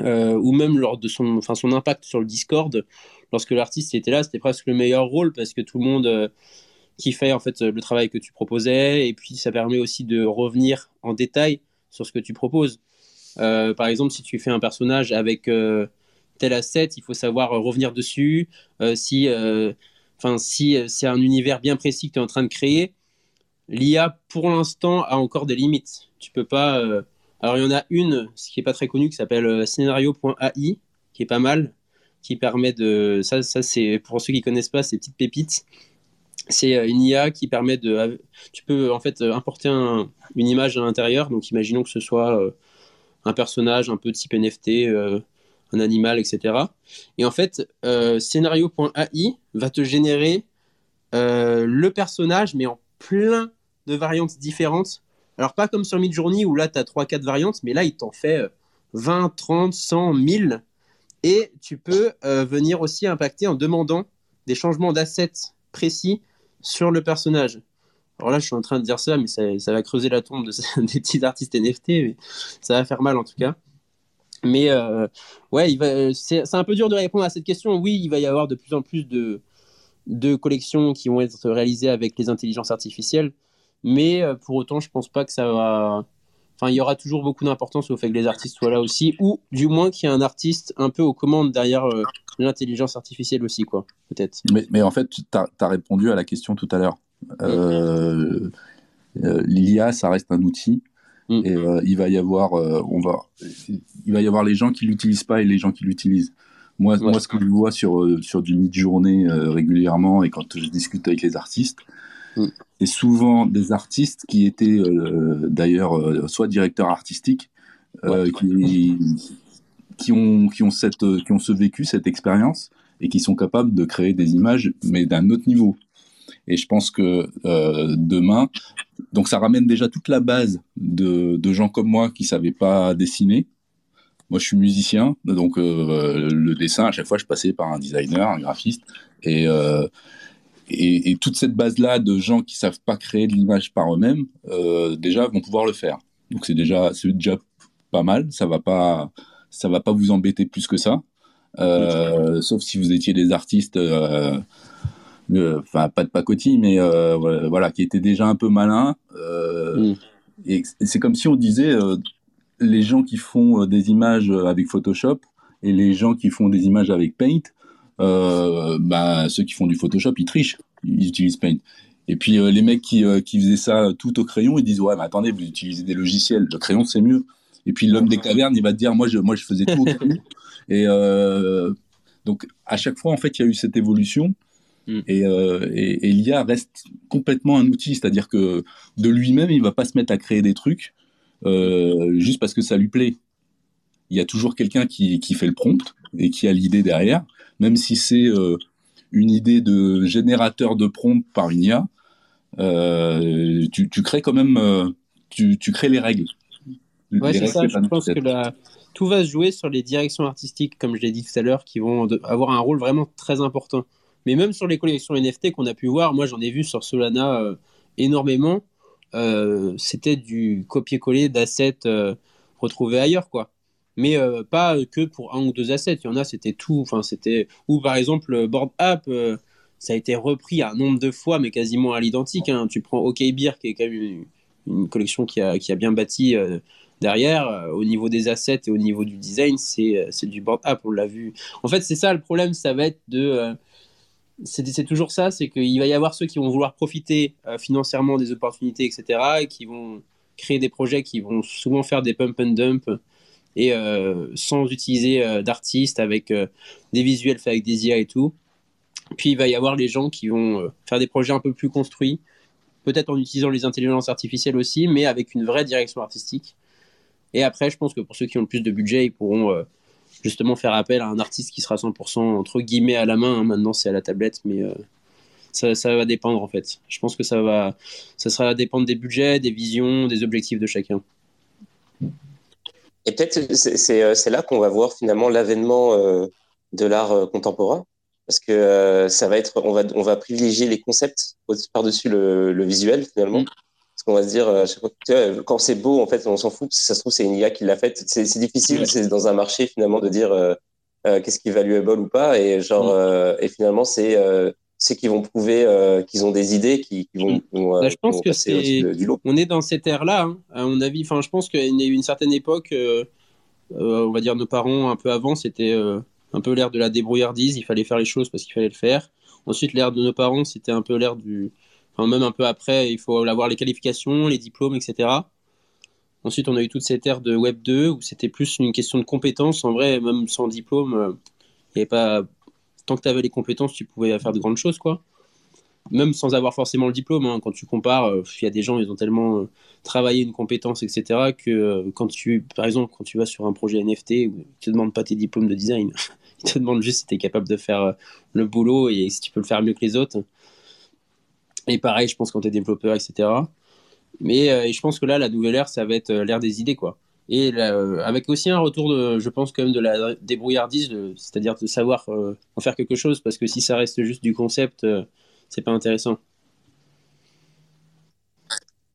euh, ou même lors de son, enfin, son impact sur le Discord. Lorsque l'artiste était là, c'était presque le meilleur rôle parce que tout le monde euh, kiffait en fait le travail que tu proposais et puis ça permet aussi de revenir en détail sur ce que tu proposes. par exemple, si tu fais un personnage avec tel asset, il faut savoir revenir dessus. si, enfin, si c'est un univers bien précis que tu es en train de créer, l'IA pour l'instant a encore des limites. Tu peux pas. Alors il y en a une, ce qui est pas très connu, qui s'appelle scénario.ai, qui est pas mal, qui permet de. Ça, c'est pour ceux qui connaissent pas ces petites pépites. C'est euh, une IA qui permet de. Tu peux en fait importer une image à l'intérieur. Donc imaginons que ce soit euh, un personnage un peu type NFT, euh, un animal, etc. Et en fait, scénario.ai va te générer le personnage, mais en plein de variantes différentes. Alors, pas comme sur Midjourney où là, tu as 3-4 variantes, mais là, il t'en fait 20, 30, 100, 1000. Et tu peux euh, venir aussi impacter en demandant des changements d'assets précis sur le personnage. Alors là, je suis en train de dire ça, mais ça, va creuser la tombe de, des petits artistes NFT, mais ça va faire mal en tout cas. Mais euh, ouais, c'est un peu dur de répondre à cette question. Oui, il va y avoir de plus en plus de, de collections qui vont être réalisées avec les intelligences artificielles, mais euh, pour autant, je pense pas que ça va Enfin, il y aura toujours beaucoup d'importance au fait que les artistes soient là aussi, ou du moins qu'il y ait un artiste un peu aux commandes derrière euh, l'intelligence artificielle aussi, quoi, peut-être. Mais, en fait, tu as, répondu à la question tout à l'heure. Euh, euh, L'IA, ça reste un outil. Mm. Et il va y avoir, on va, il va y avoir les gens qui l'utilisent pas et les gens qui l'utilisent. Moi, moi, ce que je vois sur sur du mid-journée régulièrement et quand je discute avec les artistes, et souvent des artistes qui étaient euh, d'ailleurs euh, soit directeurs artistiques, euh, qui, ont, qui, ont cette, qui ont ce vécu, cette expérience, et qui sont capables de créer des images, mais d'un autre niveau. Et je pense que demain, donc ça ramène déjà toute la base de, gens comme moi qui savaient pas dessiner. Moi, je suis musicien, donc le dessin, à chaque fois, je passais par un designer, un graphiste, et et, toute cette base-là de gens qui savent pas créer de l'image par eux-mêmes, euh, déjà vont pouvoir le faire. Donc c'est déjà, déjà pas mal. Ça va va pas vous embêter plus que ça. Euh, sauf si vous étiez des artistes, euh, enfin pas de pacotille, mais voilà, qui étaient déjà un peu malins. Mm. Et c'est comme si on disait les gens qui font des images avec Photoshop et les gens qui font des images avec Paint, euh, bah, ceux qui font du Photoshop, ils trichent, ils utilisent Paint. Et puis euh, les mecs qui, euh, qui faisaient ça tout au crayon, ils disent ouais, mais attendez, vous utilisez des logiciels, le crayon c'est mieux. Et puis l'homme des cavernes, il va te dire moi je moi je faisais tout au crayon. Et donc à chaque fois en fait il y a eu cette évolution. Mm. Et, et, et l'IA reste complètement un outil, c'est-à-dire que de lui-même, il va pas se mettre à créer des trucs juste parce que ça lui plaît. Il y a toujours quelqu'un qui, qui fait le prompt et qui a l'idée derrière même si c'est euh, une idée de générateur de prompt par une IA, euh, tu, crées quand même, euh, tu, crées les règles. Ouais, c'est ça. Je pense que tout va se jouer sur les directions artistiques, comme je l'ai dit tout à l'heure, qui vont avoir un rôle vraiment très important. Mais même sur les collections NFT qu'on a pu voir, moi j'en ai vu sur Solana énormément. C'était du copier-coller d'assets retrouvés ailleurs, quoi mais euh, pas que pour un ou deux assets. Il y en a, c'était tout. Enfin, c'était ou par exemple Board App, euh, ça a été repris un nombre de fois, mais quasiment à l'identique. Hein. Tu prends OK Beer, qui est quand même une, collection qui a, qui a bien bâti euh, derrière. au niveau des assets et au niveau du design, c'est du Board App. On l'a vu. En fait, c'est ça le problème. Ça va être de c'est toujours ça, c'est qu'il va y avoir ceux qui vont vouloir profiter financièrement des opportunités, etc., et qui vont créer des projets qui vont souvent faire des pump and dump et euh, sans utiliser euh, d'artistes, avec euh, des visuels faits avec des IA et tout. Puis il va y avoir les gens qui vont faire des projets un peu plus construits, peut-être en utilisant les intelligences artificielles aussi, mais avec une vraie direction artistique. Et après, je pense que pour ceux qui ont le plus de budget, ils pourront justement faire appel à un artiste qui sera 100% entre guillemets à la main. Hein. Maintenant, c'est à la tablette, mais ça, ça, va dépendre en fait. Je pense que ça va, ça sera dépendre des budgets, des visions, des objectifs de chacun. Et peut-être euh, c'est là qu'on va voir finalement l'avènement euh, de l'art euh, contemporain, parce que ça va être, on va, on va privilégier les concepts par-dessus le, visuel finalement. Mm. Parce qu'on va se dire, quand c'est beau, en fait, on s'en fout, ça se trouve, c'est une IA qui l'a fait. C'est difficile, c'est dans un marché finalement de dire qu'est-ce qui est valuable ou pas. Et genre, et finalement, c'est c'est qu'ils vont prouver qu'ils ont des idées qui, vont, bah, je pense que c'est du lot. On est dans cette ère-là, hein, à mon avis. Enfin, je pense qu'il y a eu une certaine époque, on va dire nos parents un peu avant, c'était un peu l'ère de la débrouillardise. Il fallait faire les choses parce qu'il fallait le faire. Ensuite, l'ère de nos parents, c'était un peu l'ère du, même un peu après, il faut avoir les qualifications, les diplômes, etc. Ensuite, on a eu toute cette ère de Web 2 où c'était plus une question de compétences. En vrai, même sans diplôme, il y avait pas tant que tu avais les compétences, tu pouvais faire de grandes choses, quoi. Même sans avoir forcément le diplôme, hein. quand tu compares, euh, il y a des gens, ils ont tellement euh, travaillé une compétence, etc., que euh, quand tu, par exemple, quand tu vas sur un projet NFT, ils te demandent pas tes diplômes de design, ils te demandent juste si tu es capable de faire le boulot et si tu peux le faire mieux que les autres. Et pareil, je pense quand tu es développeur, etc. Mais je pense que là, la nouvelle ère, ça va être l'ère des idées, quoi et avec aussi un retour de, je pense quand même de la débrouillardise, c'est-à-dire de savoir euh, en faire quelque chose, parce que si ça reste juste du concept, euh, c'est pas intéressant.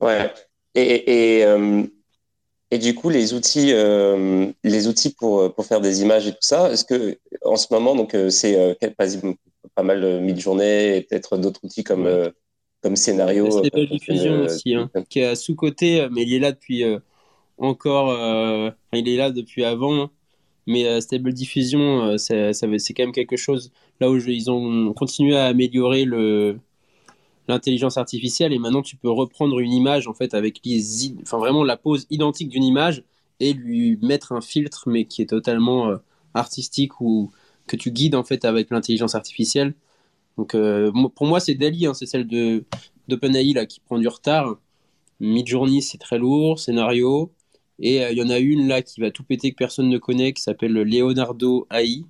Ouais. Et, et, euh, et, du coup, les outils, les outils pour, pour faire des images et tout ça, est-ce que en ce moment, donc c'est pas, pas mal mid-journée, peut-être d'autres outils comme comme scénario. C'est diffusion aussi, hein, qui est sous côté, mais il est là depuis encore. Euh, il est là depuis avant, mais euh, Stable Diffusion, euh, c'est quand même quelque chose là où ils ont continué à améliorer le l'intelligence artificielle et maintenant tu peux reprendre une image en fait avec les enfin vraiment la pose identique d'une image et lui mettre un filtre mais qui est totalement artistique ou que tu guides en fait avec l'intelligence artificielle donc pour moi c'est Dali hein, c'est celle de d'OpenAI qui prend du retard Midjourney c'est très lourd scénario et euh, il y en a une là qui va tout péter que personne ne connaît, qui s'appelle Leonardo AI.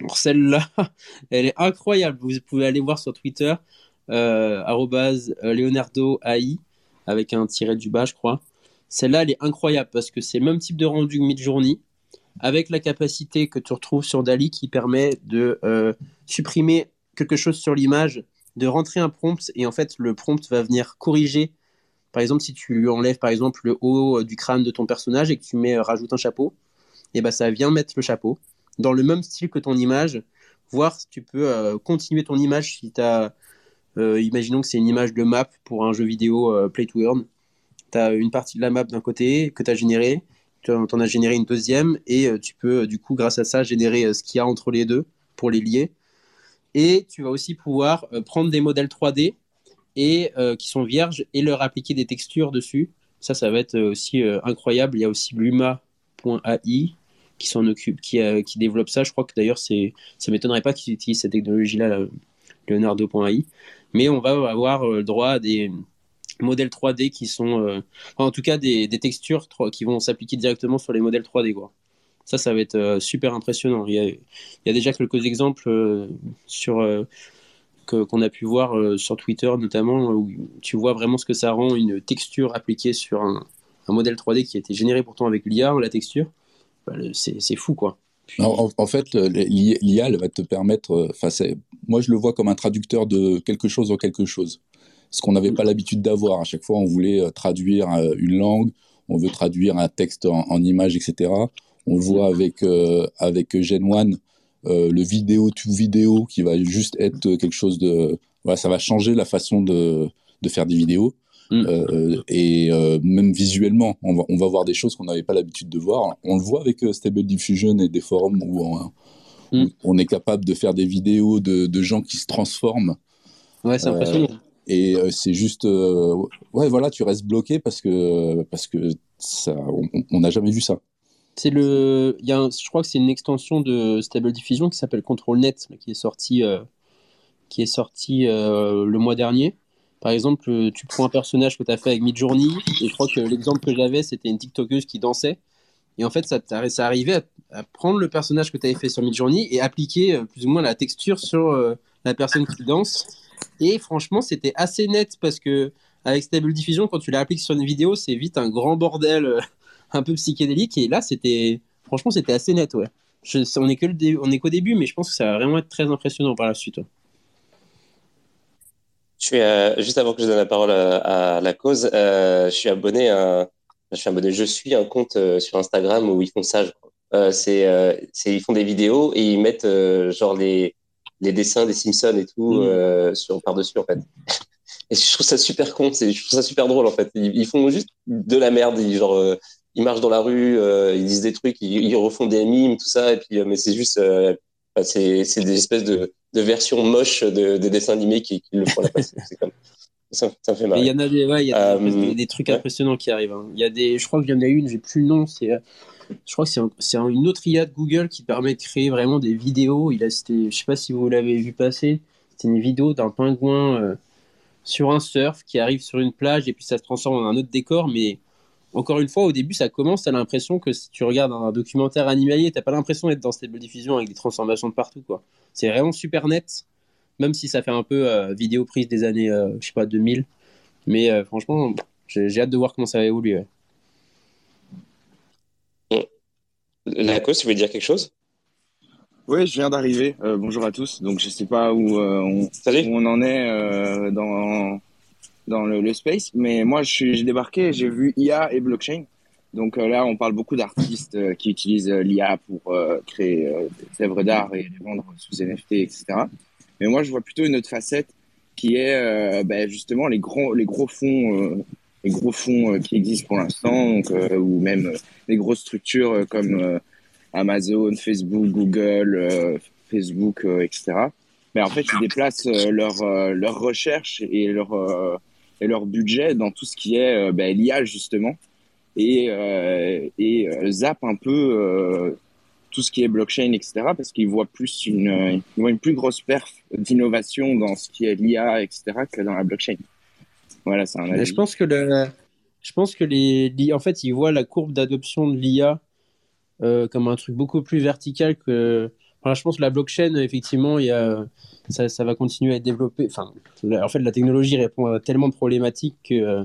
Alors celle-là, elle est incroyable. Vous pouvez aller voir sur Twitter, euh, euh Leonardo AI, avec un tiret du bas, je crois. Celle-là, elle est incroyable parce que c'est le même type de rendu que Midjourney, avec la capacité que tu retrouves sur Dali qui permet de euh, supprimer quelque chose sur l'image, de rentrer un prompt, et en fait, le prompt va venir corriger par exemple, si tu enlèves par exemple le haut euh, du crâne de ton personnage et que tu mets, euh, rajoutes un chapeau, et eh ben ça vient mettre le chapeau dans le même style que ton image, voir si tu peux euh, continuer ton image si tu as, imaginons que c'est une image de map pour un jeu vidéo Play to Earn. Tu as une partie de la map d'un côté que tu as générée, tu en as généré une deuxième et tu peux du coup grâce à ça générer ce qu'il y a entre les deux pour les lier. Et tu vas aussi pouvoir prendre des modèles 3D et euh, qui sont vierges et leur appliquer des textures dessus. Ça, ça va être euh, aussi euh, incroyable. Il y a aussi Luma.ai qui s'en occupe, qui, développe ça. Je crois que d'ailleurs, ça m'étonnerait pas qu'ils utilisent cette technologie-là, Leonardo.ai. Mais on va avoir le droit à des modèles 3D qui sont, en tout cas, des, des textures qui vont s'appliquer directement sur les modèles 3D. Quoi. Ça, ça va être super impressionnant. Il y, a, déjà quelques exemples sur qu'on a pu voir euh, sur Twitter notamment, où tu vois vraiment ce que ça rend une texture appliquée sur un, modèle 3D qui a été généré pourtant avec l'IA, la texture. Bah, c'est fou quoi. En, fait, l'IA va te permettre, euh, moi je le vois comme un traducteur de quelque chose en quelque chose. Ce qu'on n'avait pas l'habitude d'avoir. À chaque fois, on voulait euh, traduire une langue, on veut traduire un texte en image, etc. On le voit avec, avec Gen 1 euh, le vidéo to vidéo qui va juste être quelque chose de voilà ça va changer la façon de, de faire des vidéos. Mm. euh, et euh, même visuellement on va, on va voir des choses qu'on n'avait pas l'habitude de voir. On le voit avec Stable Diffusion et des forums où on, mm. on, est capable de faire des vidéos de, de gens qui se transforment. Ouais c'est impressionnant. et c'est juste ouais voilà tu restes bloqué parce que parce que ça on n'a jamais vu ça c'est le, il y a je crois que c'est une extension de Stable Diffusion qui s'appelle ControlNet, qui est sorti, euh, qui est sorti euh, le mois dernier. Par exemple, euh, tu prends un personnage que tu as fait avec Midjourney, je crois que l'exemple que j'avais, c'était une TikTokeuse qui dansait. Et en fait, ça, ça arrivait à, prendre le personnage que tu avais fait sur Midjourney et appliquer plus ou moins la texture sur la personne qui danse. Et franchement, c'était assez net parce que avec Stable Diffusion, quand tu l'appliques sur une vidéo, c'est vite un grand bordel un peu psychédélique. Et là, c'était, franchement, c'était assez net, ouais. on est que le on est qu'au début, mais je pense que ça va vraiment être très impressionnant par la suite. Je suis euh, juste avant que je donne la parole à, la cause, euh, je suis abonné à, je suis abonné, je suis un compte euh, sur Instagram où ils font ça. c'est, c'est, ils font des vidéos et ils mettent genre les, les dessins des Simpsons et tout mmh. sur par dessus en fait. Et je trouve ça super con, je trouve ça super drôle en fait. Ils, font juste de la merde, genre ils marchent dans la rue, ils disent des trucs, ils, refont des mimes, tout ça, et puis mais c'est juste, c'est des espèces de, de versions moches de, des dessins animés qui, le font la passer. Comme... Ça, ça, fait mal. Il y en a des, ouais, il y a des, des, trucs impressionnants qui arrivent. Hein. Y a des, je crois qu'il y en a une, j'ai plus le nom, c'est je crois que c'est une autre IA de Google qui permet de créer vraiment des vidéos. Il a, je sais pas si vous l'avez vu passer. C'est une vidéo d'un pingouin euh, sur un surf qui arrive sur une plage et puis ça se transforme en un autre décor. Mais encore une fois, au début, ça commence. T'as l'impression que si tu regardes un documentaire animalier, t'as pas l'impression d'être dans cette belle diffusion avec des transformations de partout, quoi. C'est vraiment super net, même si ça fait un peu euh, vidéo prise des années, euh, je sais pas, 2000. Mais franchement, j'ai hâte de voir comment ça va évoluer. Laco, tu veux dire quelque chose? Oui, je viens d'arriver. Euh, bonjour à tous. Donc, je sais pas où, euh, on, on, en est euh, dans, dans le, space, mais moi, j'ai débarqué, j'ai vu IA et blockchain. Donc là, on parle beaucoup d'artistes qui utilisent l'IA pour créer des œuvres d'art et les vendre sous NFT, etc. Mais moi, je vois plutôt une autre facette qui est ben, justement les gros, les gros fonds les gros fonds euh, qui existent pour l'instant, euh, ou même euh, les grosses structures comme Amazon, Facebook, Google, Facebook, etc. Mais en fait, ils déplacent leur leur recherche et leur et leur budget dans tout ce qui est ben, l'IA justement et et zappent un peu tout ce qui est blockchain, etc. Parce qu'ils voient plus une, ils voient une plus grosse perf d'innovation dans ce qui est l'IA, etc. que dans la blockchain. Voilà, c'est un Je pense que je pense que les, en fait, ils voient la courbe d'adoption de l'IA euh, comme un truc beaucoup plus vertical que. Enfin, je pense que la blockchain, effectivement, il y a, ça, va continuer à être développé. Enfin, en fait, la technologie répond à tellement de problématiques que. Euh,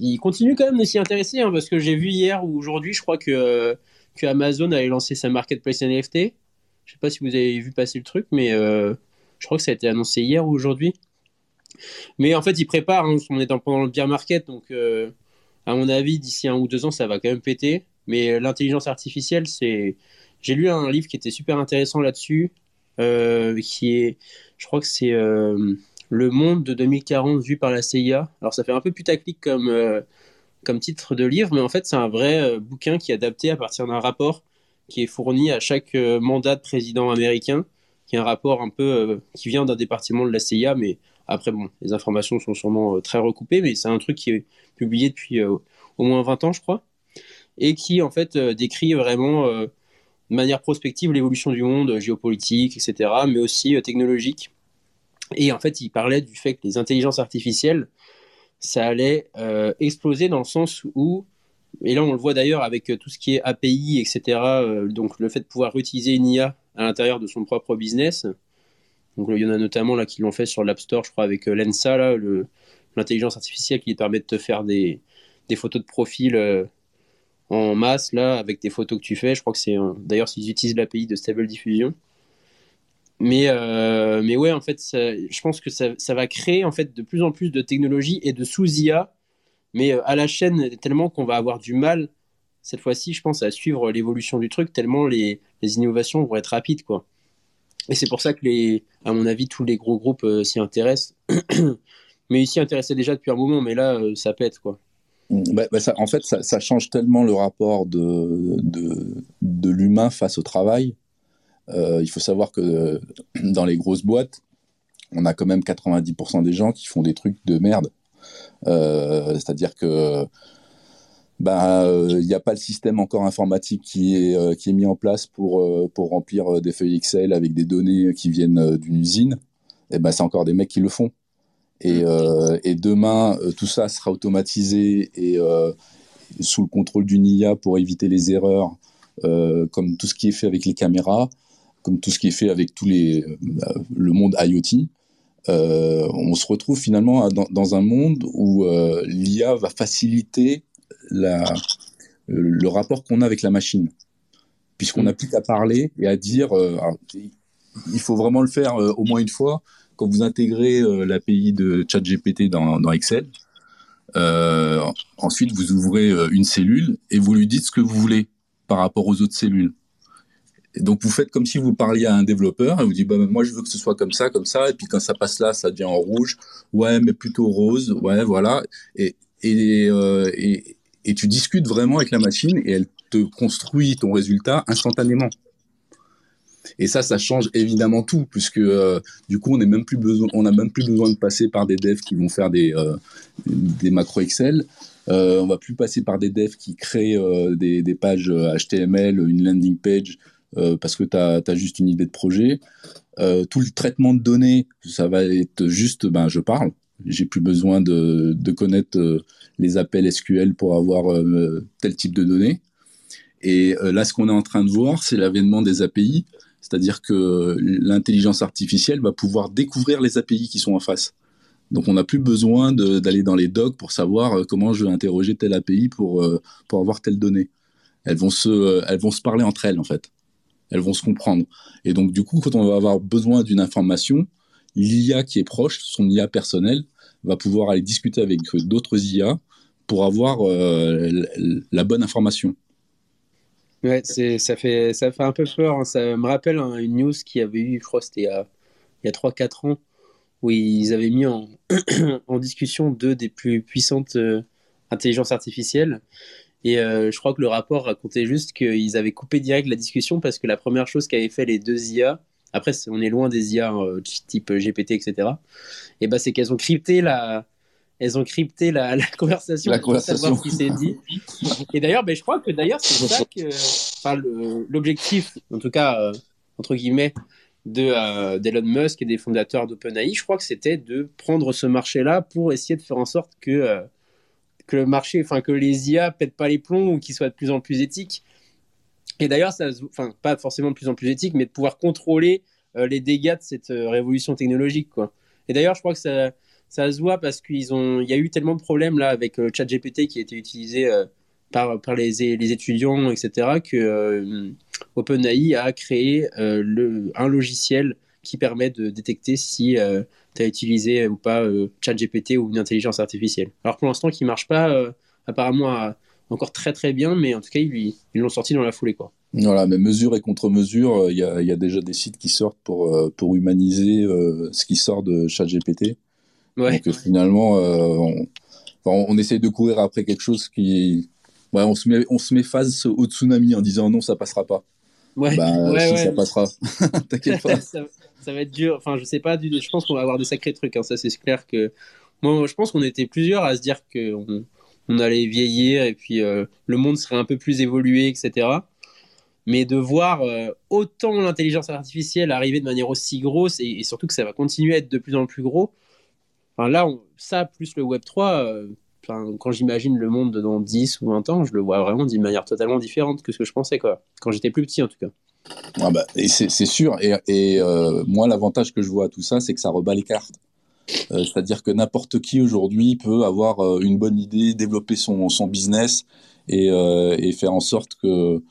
ils continuent quand même de s'y intéresser, hein, parce que j'ai vu hier ou aujourd'hui, je crois que, que Amazon avait lancé sa marketplace NFT. Je sais pas si vous avez vu passer le truc, mais euh, je crois que ça a été annoncé hier ou aujourd'hui. Mais en fait, ils préparent. Hein, on est dans, pendant le bear market, donc euh, à mon avis, d'ici un ou deux ans, ça va quand même péter. Mais l'intelligence artificielle, c'est. J'ai lu un livre qui était super intéressant là-dessus, euh, qui est, je crois que c'est euh, Le Monde de 2040 vu par la CIA. Alors ça fait un peu putaclic comme comme titre de livre, mais en fait c'est un vrai bouquin qui est adapté à partir d'un rapport qui est fourni à chaque mandat de président américain, qui est un rapport un peu qui vient d'un département de la CIA, mais après, bon, les informations sont sûrement euh, très recoupées, mais c'est un truc qui est publié depuis euh, au moins 20 ans, je crois, et qui, en fait, euh, décrit vraiment de manière prospective l'évolution du monde, géopolitique, etc., mais aussi technologique. Et en fait, il parlait du fait que les intelligences artificielles, ça allait exploser dans le sens où, et là on le voit d'ailleurs avec tout ce qui est API, etc., donc le fait de pouvoir utiliser une IA à l'intérieur de son propre business, donc il y en a notamment là qui l'ont fait sur l'App Store, je crois, avec euh, Lensa, l'intelligence artificielle qui permet de te faire des, des photos de profil euh, en masse là, avec des photos que tu fais. Je crois que c'est d'ailleurs s'ils utilisent l'API de Stable Diffusion. Mais, euh, mais ouais, en fait, je pense que ça, ça, va créer en fait de plus en plus de technologies et de sous-IA, mais à la chaîne tellement qu'on va avoir du mal cette fois-ci, je pense, à suivre l'évolution du truc, tellement les, les innovations vont être rapides, quoi. Et c'est pour ça que, les, à mon avis, tous les gros groupes euh, s'y intéressent. mais ils s'y intéressaient déjà depuis un moment, mais là, euh, ça pète, quoi. Bah, bah, ça, en fait, ça, change tellement le rapport de, l'humain face au travail. Euh, il faut savoir que dans les grosses boîtes, on a quand même 90% des gens qui font des trucs de merde. C'est-à-dire que ben il n'y a pas le système encore informatique qui est euh, mis en place pour euh, remplir des feuilles Excel avec des données qui viennent d'une usine et ben c'est encore des mecs qui le font et, mmh. et demain tout ça sera automatisé et sous le contrôle d'une IA pour éviter les erreurs comme tout ce qui est fait avec les caméras comme tout ce qui est fait avec tous les le monde IoT on se retrouve finalement dans, dans un monde où l'IA va faciliter la, le rapport qu'on a avec la machine. Puisqu'on n'a mm. plus qu'à parler et à dire, euh, il faut vraiment le faire euh, au moins une fois. Quand vous intégrez euh, l'API de ChatGPT dans, Excel, ensuite vous ouvrez une cellule et vous lui dites ce que vous voulez par rapport aux autres cellules. Donc vous faites comme si vous parliez à un développeur et vous dites bah, moi je veux que ce soit comme ça, comme ça, et puis quand ça passe là, ça devient en rouge, ouais mais plutôt rose, ouais voilà, et, et tu discutes vraiment avec la machine et elle te construit ton résultat instantanément. Et ça, ça change évidemment tout, puisque euh, du coup, on n'a même plus besoin, même plus besoin de passer par des devs qui vont faire des euh, des macros Excel. Euh, on va plus passer par des devs qui créent euh, des, des, pages HTML, une landing page, parce que tu as, as, juste une idée de projet. tout le traitement de données, ça va être juste, ben, je parle. J'ai plus besoin de, de connaître les appels SQL pour avoir tel type de données. Et là, ce qu'on est en train de voir, c'est l'avènement des API. C'est-à-dire que l'intelligence artificielle va pouvoir découvrir les API qui sont en face. Donc on n'a plus besoin d'aller dans les docs pour savoir euh, comment je vais interroger telle API pour, euh, pour avoir telle donnée. Elles vont, se, euh, elles vont se parler entre elles en fait. Elles vont se comprendre. Et donc du coup, quand on va avoir besoin d'une information, l'IA qui est proche, son IA personnel, va pouvoir aller discuter avec d'autres IA pour avoir la bonne information. Ouais, c'est, ça, fait, ça fait un peu peur. Hein. Ça me rappelle hein, une news qui avait eu, je crois, c'était il y a, a 3-4 ans, où ils avaient mis en, en discussion deux des plus puissantes euh, intelligences artificielles. Et euh, je crois que le rapport racontait juste qu'ils avaient coupé direct la discussion parce que la première chose qu'avaient fait les deux IA, après on est loin des IA euh, type GPT, etc., et ben c'est qu'elles ont crypté la, elles ont crypté la, conversation pour savoir ce qui s'est dit. Et d'ailleurs, ben, je crois que d'ailleurs c'est ça que, enfin, l'objectif, en tout cas euh, entre guillemets, de euh, d'Elon Musk et des fondateurs d'OpenAI, je crois que c'était de prendre ce marché-là pour essayer de faire en sorte que euh, que le marché, enfin que les IA pètent pas les plombs ou qu'ils soient de plus en plus éthiques. Et d'ailleurs, ça, enfin pas forcément de plus en plus éthique, mais de pouvoir contrôler les dégâts de cette révolution technologique, quoi. Et d'ailleurs, je crois que ça ça se voit parce qu'il y a eu tellement de problèmes là avec euh, ChatGPT qui a été utilisé euh, par, par les, les, étudiants, etc., que euh, OpenAI a créé le, un logiciel qui permet de détecter si tu as utilisé ou pas ChatGPT ou une intelligence artificielle. Alors pour l'instant, qui marche pas apparemment encore très très bien, mais en tout cas, ils l'ont sorti dans la foulée. Quoi. Voilà, mais mesure et contre-mesure, il y, y, a déjà des sites qui sortent pour, pour humaniser ce qui sort de ChatGPT. Donc finalement, euh, on, on, essaie de courir après quelque chose qui, ouais, on se met, on se met face au tsunami en disant non, ça passera pas. Ouais, bah, ouais, si ça passera, t'inquiète pas. ça, ça, va être dur. Enfin, je sais pas. Je pense qu'on va avoir des sacrés trucs. Hein. Ça, c'est clair que moi, je pense qu'on était plusieurs à se dire qu'on on allait vieillir et puis euh, le monde serait un peu plus évolué, etc. Mais de voir euh, autant l'intelligence artificielle arriver de manière aussi grosse et, et, surtout que ça va continuer à être de plus en plus gros, Enfin, là, ça, plus le Web3, euh, quand j'imagine le monde dans 10 ou 20 ans, je le vois vraiment d'une manière totalement différente que ce que je pensais. Quand j'étais plus petit, en tout cas. Ah bah, c'est sûr. Et, euh, moi, l'avantage que je vois à tout ça, c'est que ça rebat les cartes. Euh, c'est-à-dire que n'importe qui aujourd'hui peut avoir une bonne idée, développer son, business et, faire en sorte que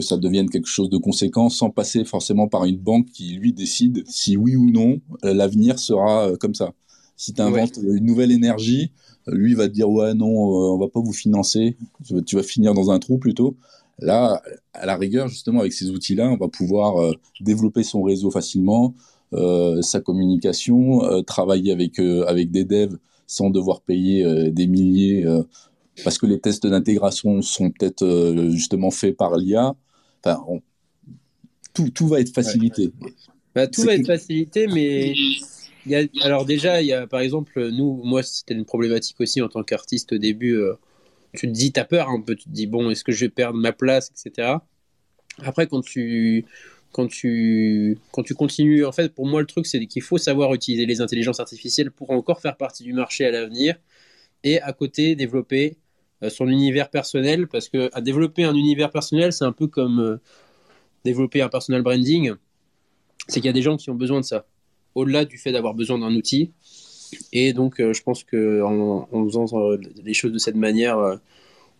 ça devienne quelque chose de conséquent sans passer forcément par une banque qui, lui, décide si oui ou non l'avenir sera comme ça. Si tu inventes une nouvelle énergie, lui va te dire ouais non, euh, on va pas vous financer, tu vas finir dans un trou plutôt. Là, à la rigueur, justement, avec ces outils-là, on va pouvoir euh, développer son réseau facilement, euh, sa communication, travailler avec avec des devs sans devoir payer des milliers, parce que les tests d'intégration sont peut-être justement faits par l'IA. Enfin, tout, tout va être facilité. Bah, tout va être facilité, mais alors déjà, il y a par exemple, nous, moi, c'était une problématique aussi en tant qu'artiste au début. Euh, tu te dis, t'as peur un peu, tu te dis, bon, est-ce que je vais perdre ma place, etc. Après, quand tu, quand tu, quand tu continues, en fait, pour moi, le truc, c'est qu'il faut savoir utiliser les intelligences artificielles pour encore faire partie du marché à l'avenir et à côté développer euh, son univers personnel parce que à développer un univers personnel, c'est un peu comme euh, développer un personal branding. C'est qu'il y a des gens qui ont besoin de ça au-delà du fait d'avoir besoin d'un outil. Et donc, euh, je pense qu'en en, faisant euh, les choses de cette manière, euh,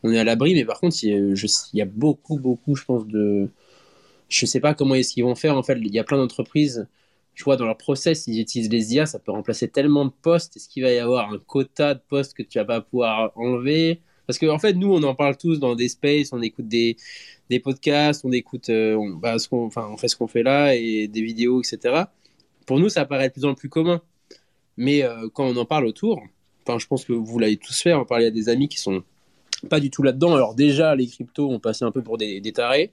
on est à l'abri. Mais par contre, il y, a, beaucoup, beaucoup, je pense, de. Je sais pas comment est-ce qu'ils vont faire. En fait, il y a plein d'entreprises. Je vois dans leur process, ils utilisent les IA, ça peut remplacer tellement de postes. Est-ce qu'il va y avoir un quota de postes que tu vas pas pouvoir enlever? Parce qu'en en fait, nous, on en parle tous dans des spaces, on écoute des, des podcasts, on écoute, on, bah, enfin, on fait ce qu'on fait là et des vidéos, etc pour nous, ça paraît de plus en plus commun. Mais euh, quand on en parle autour, enfin, je pense que vous l'avez tous fait, on parlait à des amis qui sont pas du tout là-dedans. Alors déjà, les cryptos ont passé un peu pour des, des tarés.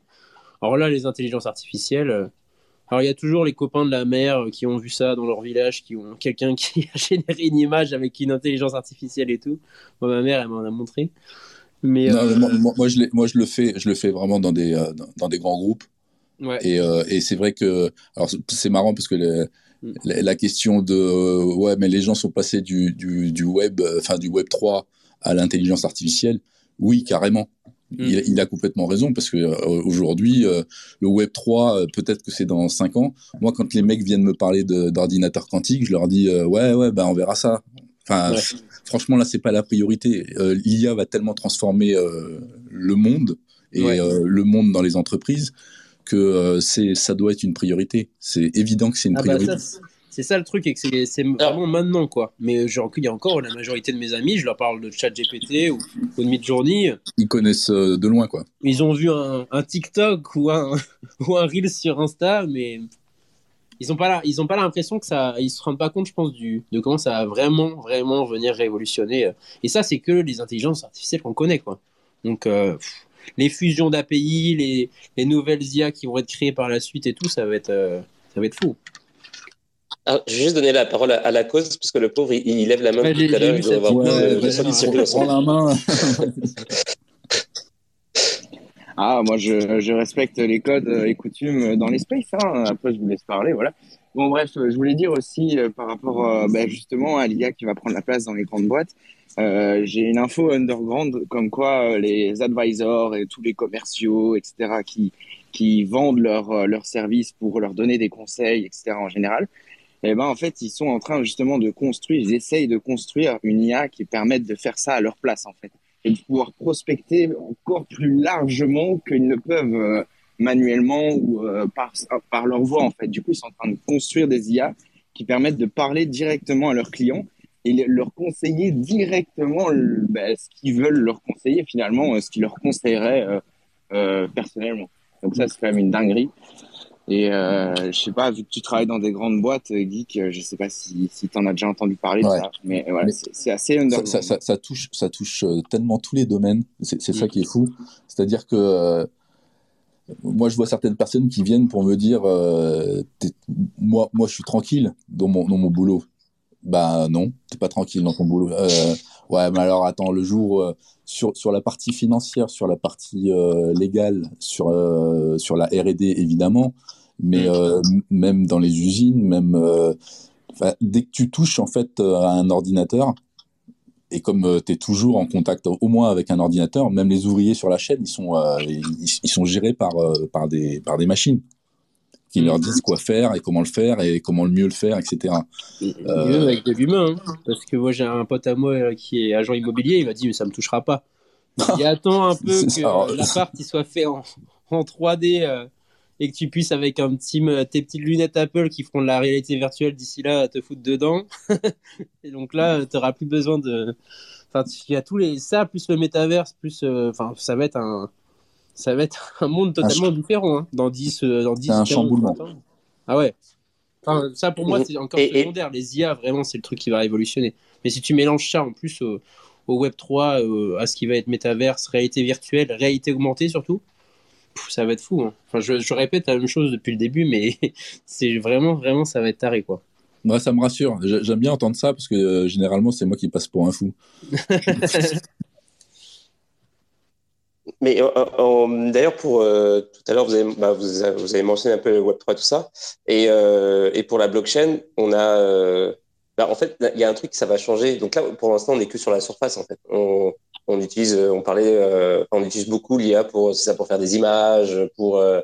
Alors là, les intelligences artificielles, euh, alors il y a toujours les copains de la mer qui ont vu ça dans leur village, qui ont quelqu'un qui a généré une image avec une intelligence artificielle et tout. Moi, ma mère, elle m'en a montré. Mais, euh, moi, je moi, je le fais, je le fais vraiment dans des, dans des grands groupes. Ouais. Et, et c'est vrai que, alors c'est marrant parce que les, La, question de euh, ouais mais les gens sont passés du, du, du web euh, enfin du web 3 à l'intelligence artificielle. Oui carrément. Mm. il, il, a complètement raison parce que euh, aujourd'hui le web 3 peut-être que c'est dans 5 ans. Moi quand les mecs viennent me parler d'ordinateur quantique je leur dis ouais ouais ben on verra ça. Enfin franchement là c'est pas la priorité. l'IA va tellement transformer le monde et le monde dans les entreprises que euh, c'est ça doit être une priorité. C'est évident que c'est une ah bah priorité. c'est ça le truc, et que c'est vraiment maintenant, quoi. Mais genre, il y a encore la majorité de mes amis, je leur parle de ChatGPT ou, ou de Midjourney. Ils connaissent euh, de loin, quoi. Ils ont vu un, un TikTok ou un, ou un Reel sur Insta, mais ils ont pas là, ils ont pas l'impression que ça, ils se rendent pas compte, je pense, du, de comment ça va vraiment, vraiment venir révolutionner. Et ça, c'est que les intelligences artificielles qu'on connaît, quoi. Donc, euh, les fusions d'API, les, les, nouvelles IA qui vont être créées par la suite et tout, ça va être, euh, ça va être fou. Alors, je vais juste donner la parole à, la cause, parce que le pauvre, il, lève la main tout à l'heure. Il doit avoir ouais, de, la main. ah, moi, je, je, respecte les codes et coutumes dans l'espace. Hein. Après, je vous laisse parler, voilà. Bon, bref, je voulais dire aussi euh, par rapport euh, ben, justement à l'IA qui va prendre la place dans les grandes boîtes. Euh, j'ai une info underground comme quoi les advisors et tous les commerciaux, etc., qui, qui vendent leurs leur services pour leur donner des conseils, etc., en général, eh ben, en fait, ils sont en train justement de construire, ils essayent de construire une IA qui permette de faire ça à leur place, en fait, et de pouvoir prospecter encore plus largement qu'ils ne peuvent manuellement ou euh, par, par leur voix en fait. Du coup, ils sont en train de construire des IA qui permettent de parler directement à leurs clients et leur conseiller directement ben, ce qu'ils veulent leur conseiller finalement, euh, ce qu'ils leur conseilleraient euh, euh, personnellement. Donc ça, c'est quand même une dinguerie. Et euh, je sais pas, vu que tu travailles dans des grandes boîtes, geek, je sais pas si, si tu en as déjà entendu parler de ça, mais voilà, c'est assez underground. Ça, ça, ça, touche, ça touche tellement tous les domaines, c'est ça mm. qui est fou. C'est-à-dire que moi, je vois certaines personnes qui viennent pour me dire, euh, moi, moi, je suis tranquille dans mon, dans mon boulot. Bah non, t'es pas tranquille dans ton boulot. Euh, ouais, mais alors attends, le jour euh, sur sur la partie financière, sur la partie euh, légale, sur sur la R&D évidemment, mais mm. même dans les usines, même dès que tu touches en fait à un ordinateur, et comme tu es toujours en contact au moins avec un ordinateur, même les ouvriers sur la chaîne, ils sont, ils, sont gérés par, par, des, par des machines qui leur disent quoi faire et comment le faire et comment le mieux le faire, etc. même avec de l'humain, hein. parce que moi j'ai un pote à moi qui est agent immobilier, il m'a dit mais ça me touchera pas. Il attend un peu que l'appart soit fait en, en 3D et que tu puisses avec un petit tes petites lunettes Apple qui feront de la réalité virtuelle d'ici là te foutre dedans et donc là tu n'auras plus besoin de enfin il y a tous les ça plus le métaverse plus euh, enfin ça va être un ça va être un monde totalement différent hein, dans 10 euh, dans 10 un chamboulement ah ouais enfin, ça pour moi c'est encore secondaire les IA vraiment c'est le truc qui va révolutionner mais si tu mélanges ça en plus au, web 3 euh, à ce qui va être métaverse réalité virtuelle réalité augmentée surtout ça va être fou. Hein. Enfin, je, répète la même chose depuis le début, mais c'est vraiment, vraiment, ça va être taré, quoi. Moi, ça me rassure. J'aime bien entendre ça parce que euh, généralement, c'est moi qui passe pour un fou. mais euh, euh, d'ailleurs, pour tout à l'heure, bah, vous, avez, mentionné un peu le Web 3 tout ça, et, pour la blockchain, on a, bah, en fait, il y a un truc ça va changer. Donc là, pour l'instant, on n'est que sur la surface. En fait, on, on utilise, euh, on parlait, euh, on utilise beaucoup l'IA pour, pour faire des images, pour euh,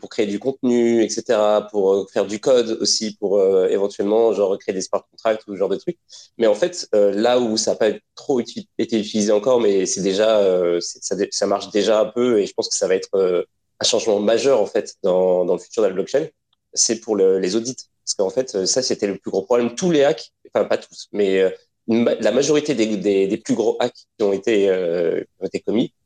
pour créer du contenu, etc., pour faire du code aussi, pour éventuellement genre créer des smart contracts ou ce genre de trucs. Mais en fait, là où ça n'a pas trop été utilisé encore, mais c'est déjà, ça, ça, marche déjà un peu, et je pense que ça va être un changement majeur en fait dans, dans le futur de la blockchain, c'est pour le, les audits. Parce qu'en fait, ça c'était le plus gros problème. Tous les hacks, enfin pas tous, mais la majorité des, des, plus gros hacks qui ont été, euh, ont été commis, euh,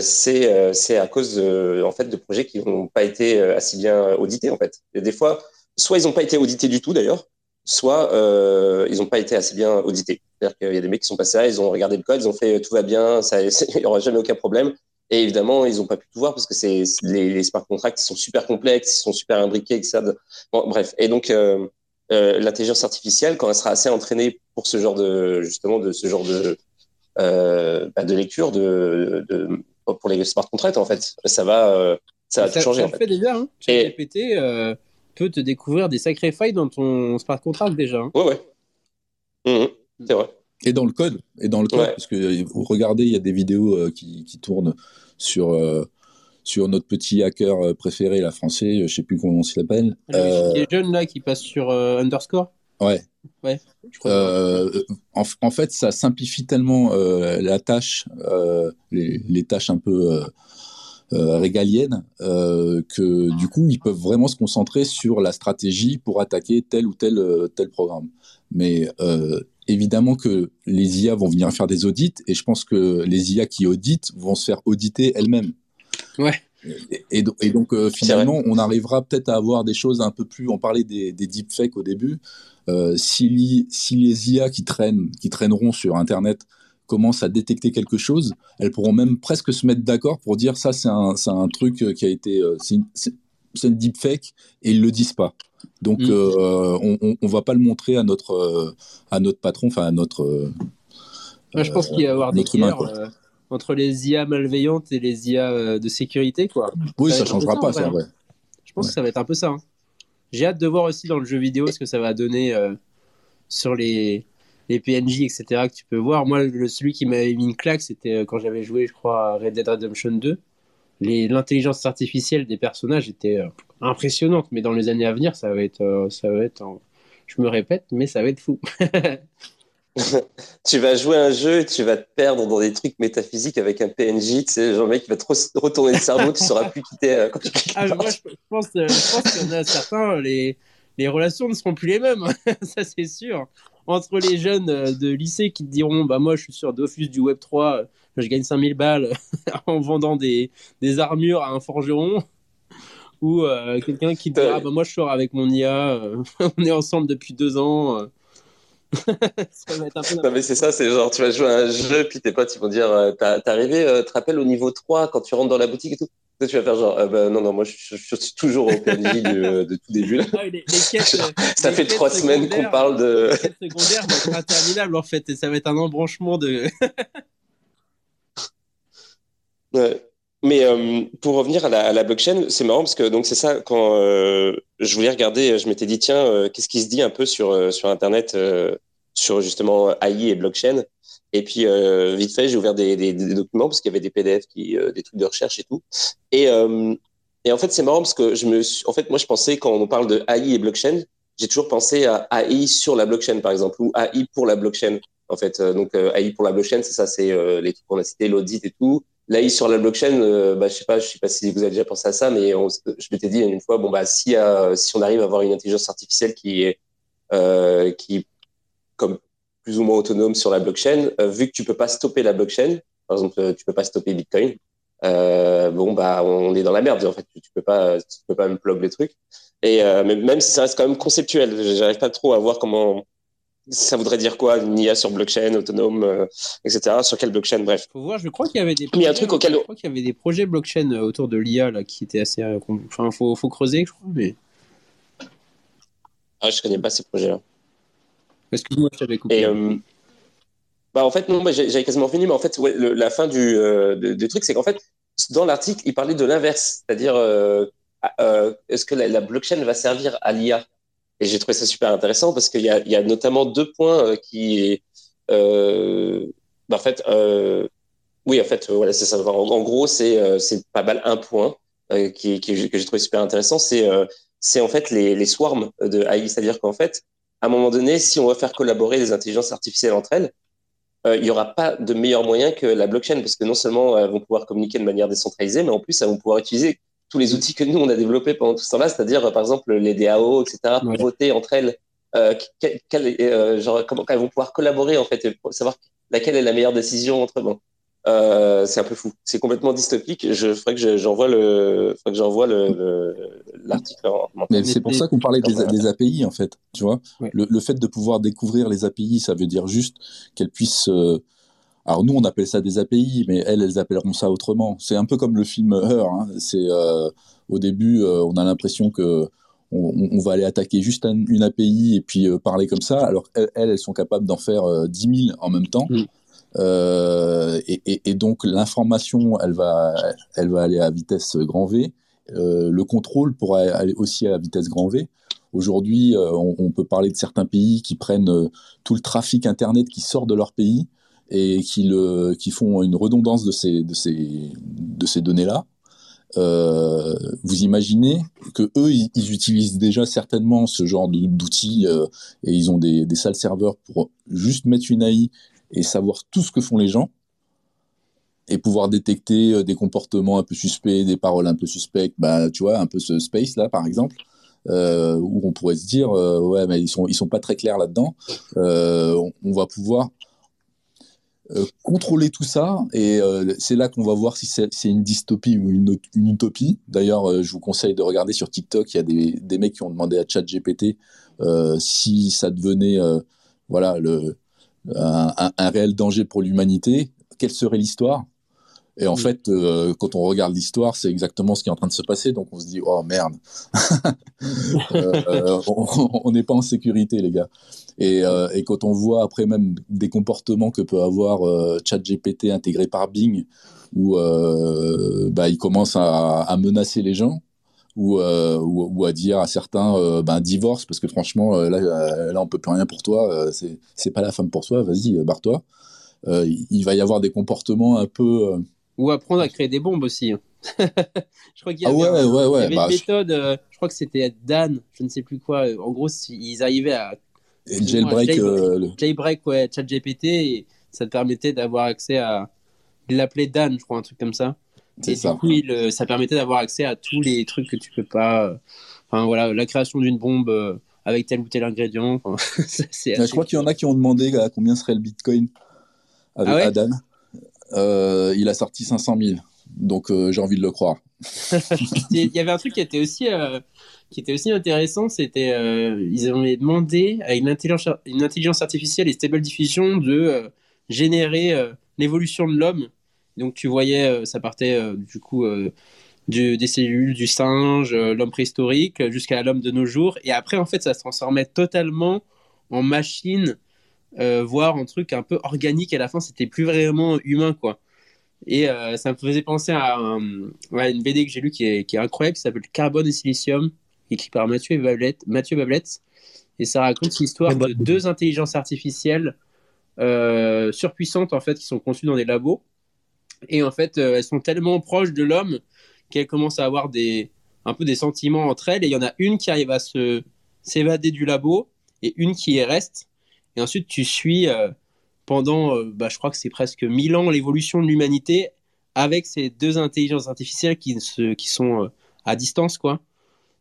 c'est euh, c'est à cause de, en fait de projets qui n'ont pas été assez bien audités en fait. Et des fois, soit ils n'ont pas été audités du tout d'ailleurs, soit euh, ils n'ont pas été assez bien audités. C'est-à-dire qu'il y a des mecs qui sont passés là, ils ont regardé le code, ils ont fait tout va bien, ça, il n'y aura jamais aucun problème. Et évidemment, ils n'ont pas pu tout voir parce que c'est les, smart contracts sont super complexes, ils sont super imbriqués, etc. Bref. Et donc, euh, euh, l'intelligence artificielle, quand elle sera assez entraînée pour ce genre de justement de ce genre de euh, bah, de lecture de, pour les smart contracts, en fait, ça va euh, ça va tout changer. Ça en fait. fait déjà. Hein. ChatGPT euh, peut te découvrir des sacrées failles dans ton smart contract déjà. Hein. Ouais, ouais. Mmh, c'est vrai. Et dans le code, et dans le code, parce que vous regardez, il y a des vidéos euh, qui, qui, tournent sur euh, sur notre petit hacker euh, préféré, la français, je sais plus comment on s'appelle. Euh... Les jeunes là qui passent sur underscore. Ouais. Ouais. En, en, fait, ça simplifie tellement la tâche, les, les, tâches un peu régaliennes, que du coup, ils peuvent vraiment se concentrer sur la stratégie pour attaquer tel ou tel tel programme. Mais évidemment que les IA vont venir faire des audits et je pense que les IA qui auditent vont se faire auditer elles-mêmes. Ouais. Et, et, donc euh, finalement, on arrivera peut-être à avoir des choses un peu plus. On parlait des, des deepfakes au début. Euh, si, si, les IA qui traînent, qui traîneront sur Internet, commencent à détecter quelque chose, elles pourront même presque se mettre d'accord pour dire ça, c'est un, un, truc qui a été, euh, c'est une, une deepfake et ils le disent pas. Donc, mm. euh, on, on, va pas le montrer à notre, euh, à notre patron, enfin à notre. Euh, je pense qu'il va y avoir des guerres entre les IA malveillantes et les IA de sécurité, quoi. Oui, ça, ça changera pas, c'est vrai. Je pense que ça va être un peu ça. Hein. J'ai hâte de voir aussi dans le jeu vidéo ce que ça va donner sur les, les PNJ, etc. que tu peux voir. Moi, le, celui qui m'avait mis une claque, c'était quand j'avais joué, je crois, à Red Dead Redemption 2 l'intelligence artificielle des personnages était euh, impressionnante, mais dans les années à venir, ça va être, euh, ça va être, je me répète, mais ça va être fou. tu vas jouer un jeu et tu vas te perdre dans des trucs métaphysiques avec un PNJ, tu sais, genre mec qui va trop retourner le cerveau, tu sauras plus quitter euh, quand tu ah, moi, je, pense, je pense qu'il y en a certains, les, les relations ne seront plus les mêmes, ça c'est sûr. Entre les jeunes de lycée qui te diront, bah moi je suis sur Dofus du Web 3, je gagne 5000 balles en vendant des, des armures à un forgeron ou euh, quelqu'un qui dit ah, bah, moi je sors avec mon IA euh, on est ensemble depuis deux ans euh. ça va être un peu non mais c'est ça c'est genre tu vas jouer à un jeu puis tes potes ils vont dire t'es arrivé tu te rappelles au niveau 3 quand tu rentres dans la boutique et tout? Tu vas faire genre bah, non non moi je, suis toujours au PNJ de, de, tout début ah, les, quêtes, ça fait trois semaines qu'on parle de les quêtes secondaires vont être interminables en fait et ça va être un embranchement de Ouais. Mais euh, pour revenir à la, à la blockchain, c'est marrant parce que donc c'est ça quand euh, je voulais regarder, je m'étais dit tiens euh, qu'est-ce qui se dit un peu sur sur internet sur justement AI et blockchain? Et puis vite fait j'ai ouvert des, des, des, documents parce qu'il y avait des PDF qui des trucs de recherche et tout. Et et en fait c'est marrant parce que je me suis, en fait moi je pensais quand on parle de AI et blockchain, j'ai toujours pensé à AI sur la blockchain par exemple ou AI pour la blockchain. En fait donc AI pour la blockchain c'est ça c'est les trucs qu'on a cités l'audit et tout Là, sur la blockchain, euh, bah, je sais pas, je sais pas si vous avez déjà pensé à ça, mais je m'étais dit une fois, bon bah si si on arrive à avoir une intelligence artificielle qui est euh, qui comme plus ou moins autonome sur la blockchain, euh, vu que tu peux pas stopper la blockchain, par exemple, tu peux pas stopper Bitcoin, bon bah on est dans la merde en fait, tu, peux pas tu peux pas les trucs. Et même si ça reste quand même conceptuel, j'arrive pas trop à voir comment ça voudrait dire quoi une IA sur blockchain autonome, euh, etc. Sur quelle blockchain Bref. Faut voir. Je crois qu'il y avait des. Projets, un truc auquel. Je crois qu'il y avait des projets blockchain euh, autour de l'IA là qui étaient assez. Euh, enfin, faut, faut creuser, je crois, mais. Ah, je connais pas ces projets-là. Excuse-moi, je t'avais coupé. bah en fait non, bah, j'avais quasiment fini, mais en fait ouais, la fin du, du truc, c'est qu'en fait dans l'article, il parlait de l'inverse, c'est-à-dire est-ce que la, la blockchain va servir à l'IA et j'ai trouvé ça super intéressant parce qu'il y y a notamment deux points euh, qui, euh, bah, en fait, euh, oui, en fait, voilà, c'est ça. En, gros, c'est pas mal un point qui, que j'ai trouvé super intéressant. C'est c'est en fait les, swarms de AI, c'est-à-dire qu'en fait, à un moment donné, si on va faire collaborer les intelligences artificielles entre elles, il n'y aura pas de meilleur moyen que la blockchain, parce que non seulement elles vont pouvoir communiquer de manière décentralisée, mais en plus elles vont pouvoir utiliser tous les outils que nous, on a développés pendant tout ce temps-là, c'est-à-dire, par exemple, les DAO, etc., pour voter entre elles, euh, euh, genre, comment elles vont pouvoir collaborer, en fait, pour savoir laquelle est la meilleure décision entre. Euh, c'est un peu fou. C'est complètement dystopique. Je ferais que j'envoie le, que j'envoie le l'article. Mais c'est pour ça qu'on parlait des, API en fait. Tu vois, le, fait de pouvoir découvrir les API, ça veut dire juste qu'elles puissent. Euh, alors nous, on appelle ça des API, mais elles, elles appelleront ça autrement. C'est un peu comme le film Her. Hein. C'est euh, au début, on a l'impression que on, va aller attaquer juste une API et puis parler comme ça, alors elles, elles sont capables d'en faire 10 000 en même temps. Mm. Euh, et, donc l'information, elle va, elle va aller à vitesse grand V. Euh, le contrôle pourra aller aussi à vitesse grand V. Aujourd'hui, euh, on, peut parler de certains pays qui prennent tout le trafic Internet qui sort de leur pays et qui, le, qui font une redondance de ces, de ces, de ces données-là. vous imaginez que eux, ils, utilisent déjà certainement ce genre d'outils et ils ont des, des salles serveurs pour juste mettre une AI et savoir tout ce que font les gens et pouvoir détecter euh, des comportements un peu suspects, des paroles un peu suspectes, bah, tu vois, un peu ce space là par exemple, euh, où on pourrait se dire, euh, ouais, mais ils sont, ils sont pas très clairs là-dedans. On, va pouvoir contrôler tout ça et c'est là qu'on va voir si c'est une dystopie ou une, utopie. D'ailleurs, je vous conseille de regarder sur TikTok, il y a des, des mecs qui ont demandé à ChatGPT si ça devenait, voilà, un, réel danger pour l'humanité, quelle serait l'histoire? Et en fait, euh, quand on regarde l'histoire, c'est exactement ce qui est en train de se passer. Donc on se dit, oh merde, euh, on n'est pas en sécurité, les gars. Et, euh, et, quand on voit après même des comportements que peut avoir ChatGPT intégré par Bing, où bah, il commence à, à, menacer les gens, euh, ou, ou, à dire à certains euh, ben divorce parce que franchement euh, là là on peut plus rien pour toi c'est c'est pas la femme pour toi vas-y barre-toi il va y avoir des comportements un peu ou apprendre à créer des bombes aussi hein. je crois qu'il y ah avait, ouais, ouais, une bah, méthode je... crois que c'était Dan je ne sais plus quoi en gros ils arrivaient à jailbreak jailbreak, jailbreak ouais chat GPT et ça te permettait d'avoir accès à il l'appelait Dan je crois un truc comme ça et ça. du coup, il, ça permettait d'avoir accès à tous les trucs que tu peux pas. Euh, enfin voilà, la création d'une bombe euh, avec tel ou tel ingrédient. je crois qu'il y en a qui ont demandé à combien serait le Bitcoin avec ah Adam. Euh, il a sorti 500 000, donc j'ai envie de le croire. il y avait un truc qui était aussi qui était aussi intéressant, c'était ils avaient demandé à une intelligence, une intelligence artificielle et stable diffusion de générer l'évolution de l'homme donc tu voyais, euh, ça partait euh, du coup euh, des cellules du singe, l'homme préhistorique, jusqu'à l'homme de nos jours. Et après, en fait, ça se transformait totalement en machine, voire en truc un peu organique. À la fin, c'était plus vraiment humain, quoi. Et ça me faisait penser à, une BD que j'ai lue qui est, qui est incroyable, qui s'appelle Carbone et Silicium, écrit par Mathieu Bablette. Mathieu Bablette et ça raconte l'histoire de deux intelligences artificielles surpuissantes, en fait, qui sont conçues dans des labos et en fait, euh, elles sont tellement proches de l'homme qu'elles commencent à avoir des, un peu des sentiments entre elles. Et il y en a une qui arrive à se s'évader du labo et une qui y reste. Et ensuite, tu suis euh, pendant, euh, bah, je crois que c'est presque 1000 ans, l'évolution de l'humanité avec ces deux intelligences artificielles qui, se, qui sont à distance, quoi.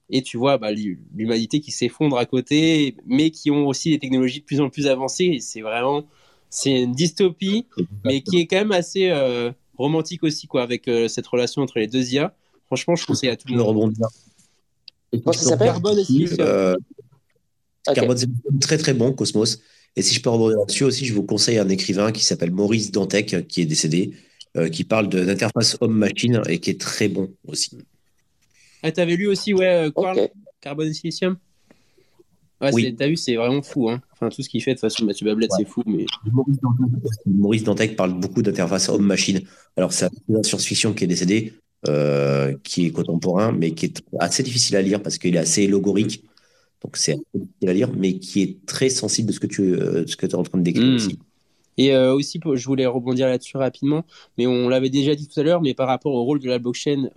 Et tu vois bah, l'humanité qui s'effondre à côté, mais qui ont aussi des technologies de plus en plus avancées. Et c'est vraiment, c'est une dystopie, mais qui est quand même assez, romantique aussi, quoi, avec euh, cette relation entre les deux IA. Franchement, je conseille à tout le monde. rebondir. Comment ça s'appelle Carbone euh, Carbone, c'est très très bon, Cosmos. Et si je peux rebondir là-dessus aussi, je vous conseille un écrivain qui s'appelle Maurice Dantec, qui est décédé, euh, qui parle d'interface homme-machine et qui est très bon aussi. Ah, t'avais lu aussi, ouais, Carbone et Silicium? Ouais, oui. T'as vu, c'est vraiment fou. Hein. Enfin, tout ce qu'il fait, de toute façon, Mathieu Bablette, c'est fou. Mais... Maurice Dantec parle beaucoup d'interface homme-machine. Alors, c'est un science-fiction qui est décédé, euh, qui est contemporain, mais qui est assez difficile à lire parce qu'il est assez logorique. Donc, c'est assez difficile à lire, mais qui est très sensible de ce que tu euh, ce que es en train de décrire hmm. aussi. Et euh, aussi, je voulais rebondir là-dessus rapidement, mais on l'avait déjà dit tout à l'heure, mais par rapport au rôle de la blockchain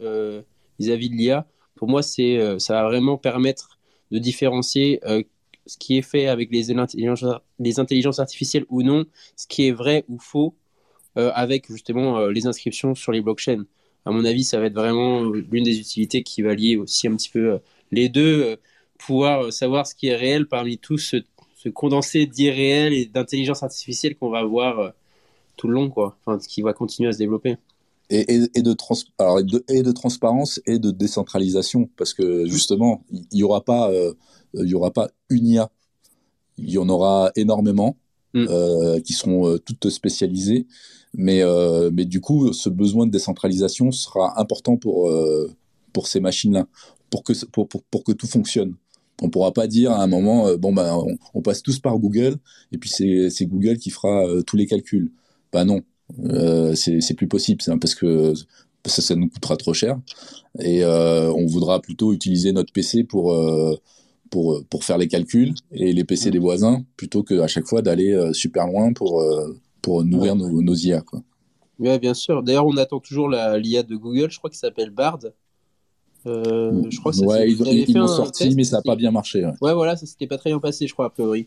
vis-à-vis de l'IA, pour moi, c'est ça va vraiment permettre de différencier ce qui est fait avec les intelligences, les intelligences artificielles ou non, ce qui est vrai ou faux euh, avec justement euh, les inscriptions sur les blockchains. À mon avis, ça va être vraiment l'une des utilités qui va lier aussi un petit peu euh, les deux, pouvoir savoir ce qui est réel parmi tout ce, ce condensé d'irréel et d'intelligence artificielle qu'on va avoir tout le long, quoi. Enfin, qui va continuer à se développer. Et, et, de, trans alors, et, de, et de transparence et de décentralisation, parce que justement, il n'y aura pas, y aura pas une IA. Il y en aura énormément mm. qui seront toutes spécialisées, mais, mais du coup, ce besoin de décentralisation sera important pour, pour ces machines-là, pour que, pour, pour, pour que tout fonctionne. On pourra pas dire à un moment, euh, bon ben, on, passe tous par Google et puis c'est Google qui fera euh, tous les calculs. Bah non, euh, c'est plus possible, parce que ça, ça nous coûtera trop cher et on voudra plutôt utiliser notre PC pour pour pour faire les calculs et les PC des voisins plutôt qu'à chaque fois d'aller super loin pour pour nourrir nos, nos IA quoi. Oui, bien sûr. D'ailleurs, on attend toujours l'IA de Google, je crois qu'il s'appelle Bard. Euh, je crois que ouais, ils, l'ont sorti, mais ça n'a pas bien marché. Ouais. voilà, ça s'était pas très bien passé, je crois, a priori.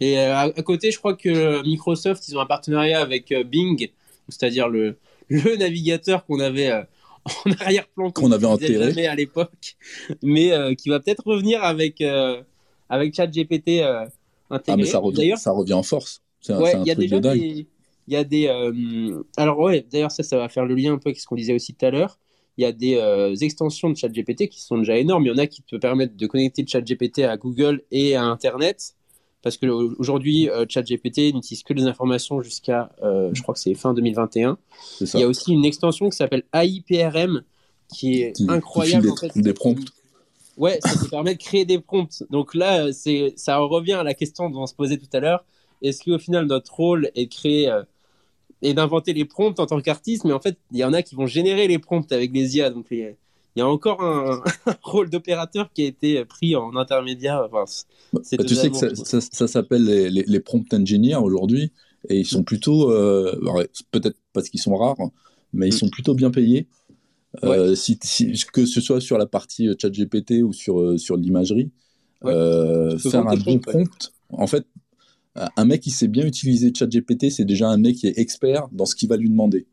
Et euh, à, côté, je crois que Microsoft, ils ont un partenariat avec euh, Bing, c'est-à-dire le, le navigateur qu'on avait en arrière-plan qu'on avait enterré à l'époque, mais qui va peut-être revenir avec avec ChatGPT intégré. Ah mais ça revient, ça revient en force. C'est ouais, un, truc de dingue. il y a des alors ouais, d'ailleurs ça, ça va faire le lien un peu avec ce qu'on disait aussi tout à l'heure il y a des euh, extensions de ChatGPT qui sont déjà énormes. Il y en a qui te permettent de connecter ChatGPT à Google et à Internet. Parce qu'aujourd'hui, euh, ChatGPT n'utilise que les informations jusqu'à, euh, je crois que c'est fin 2021. Il y a aussi une extension qui s'appelle AIPRM, qui est incroyable. Des, en fait. des prompts. Ouais, ça te permet de créer des prompts. Donc là, c'est, ça revient à la question dont on se posait tout à l'heure. Est-ce qu'au final, notre rôle est de créer et d'inventer les prompts en tant qu'artiste, mais en fait, il y en a qui vont générer les prompts avec les IA. Donc, il y a encore un, rôle d'opérateur qui a été pris en intermédiaire. Enfin, bah, tu sais que ça, ça, s'appelle les, les, prompt engineers aujourd'hui, et ils sont plutôt, euh, peut-être parce qu'ils sont rares, mais ils mm. sont plutôt bien payés. Euh, si, que ce soit sur la partie chat GPT ou sur, euh, sur l'imagerie, faire un bon prompt, en fait, un mec qui sait bien utiliser ChatGPT, c'est déjà un mec qui est expert dans ce qu'il va lui demander.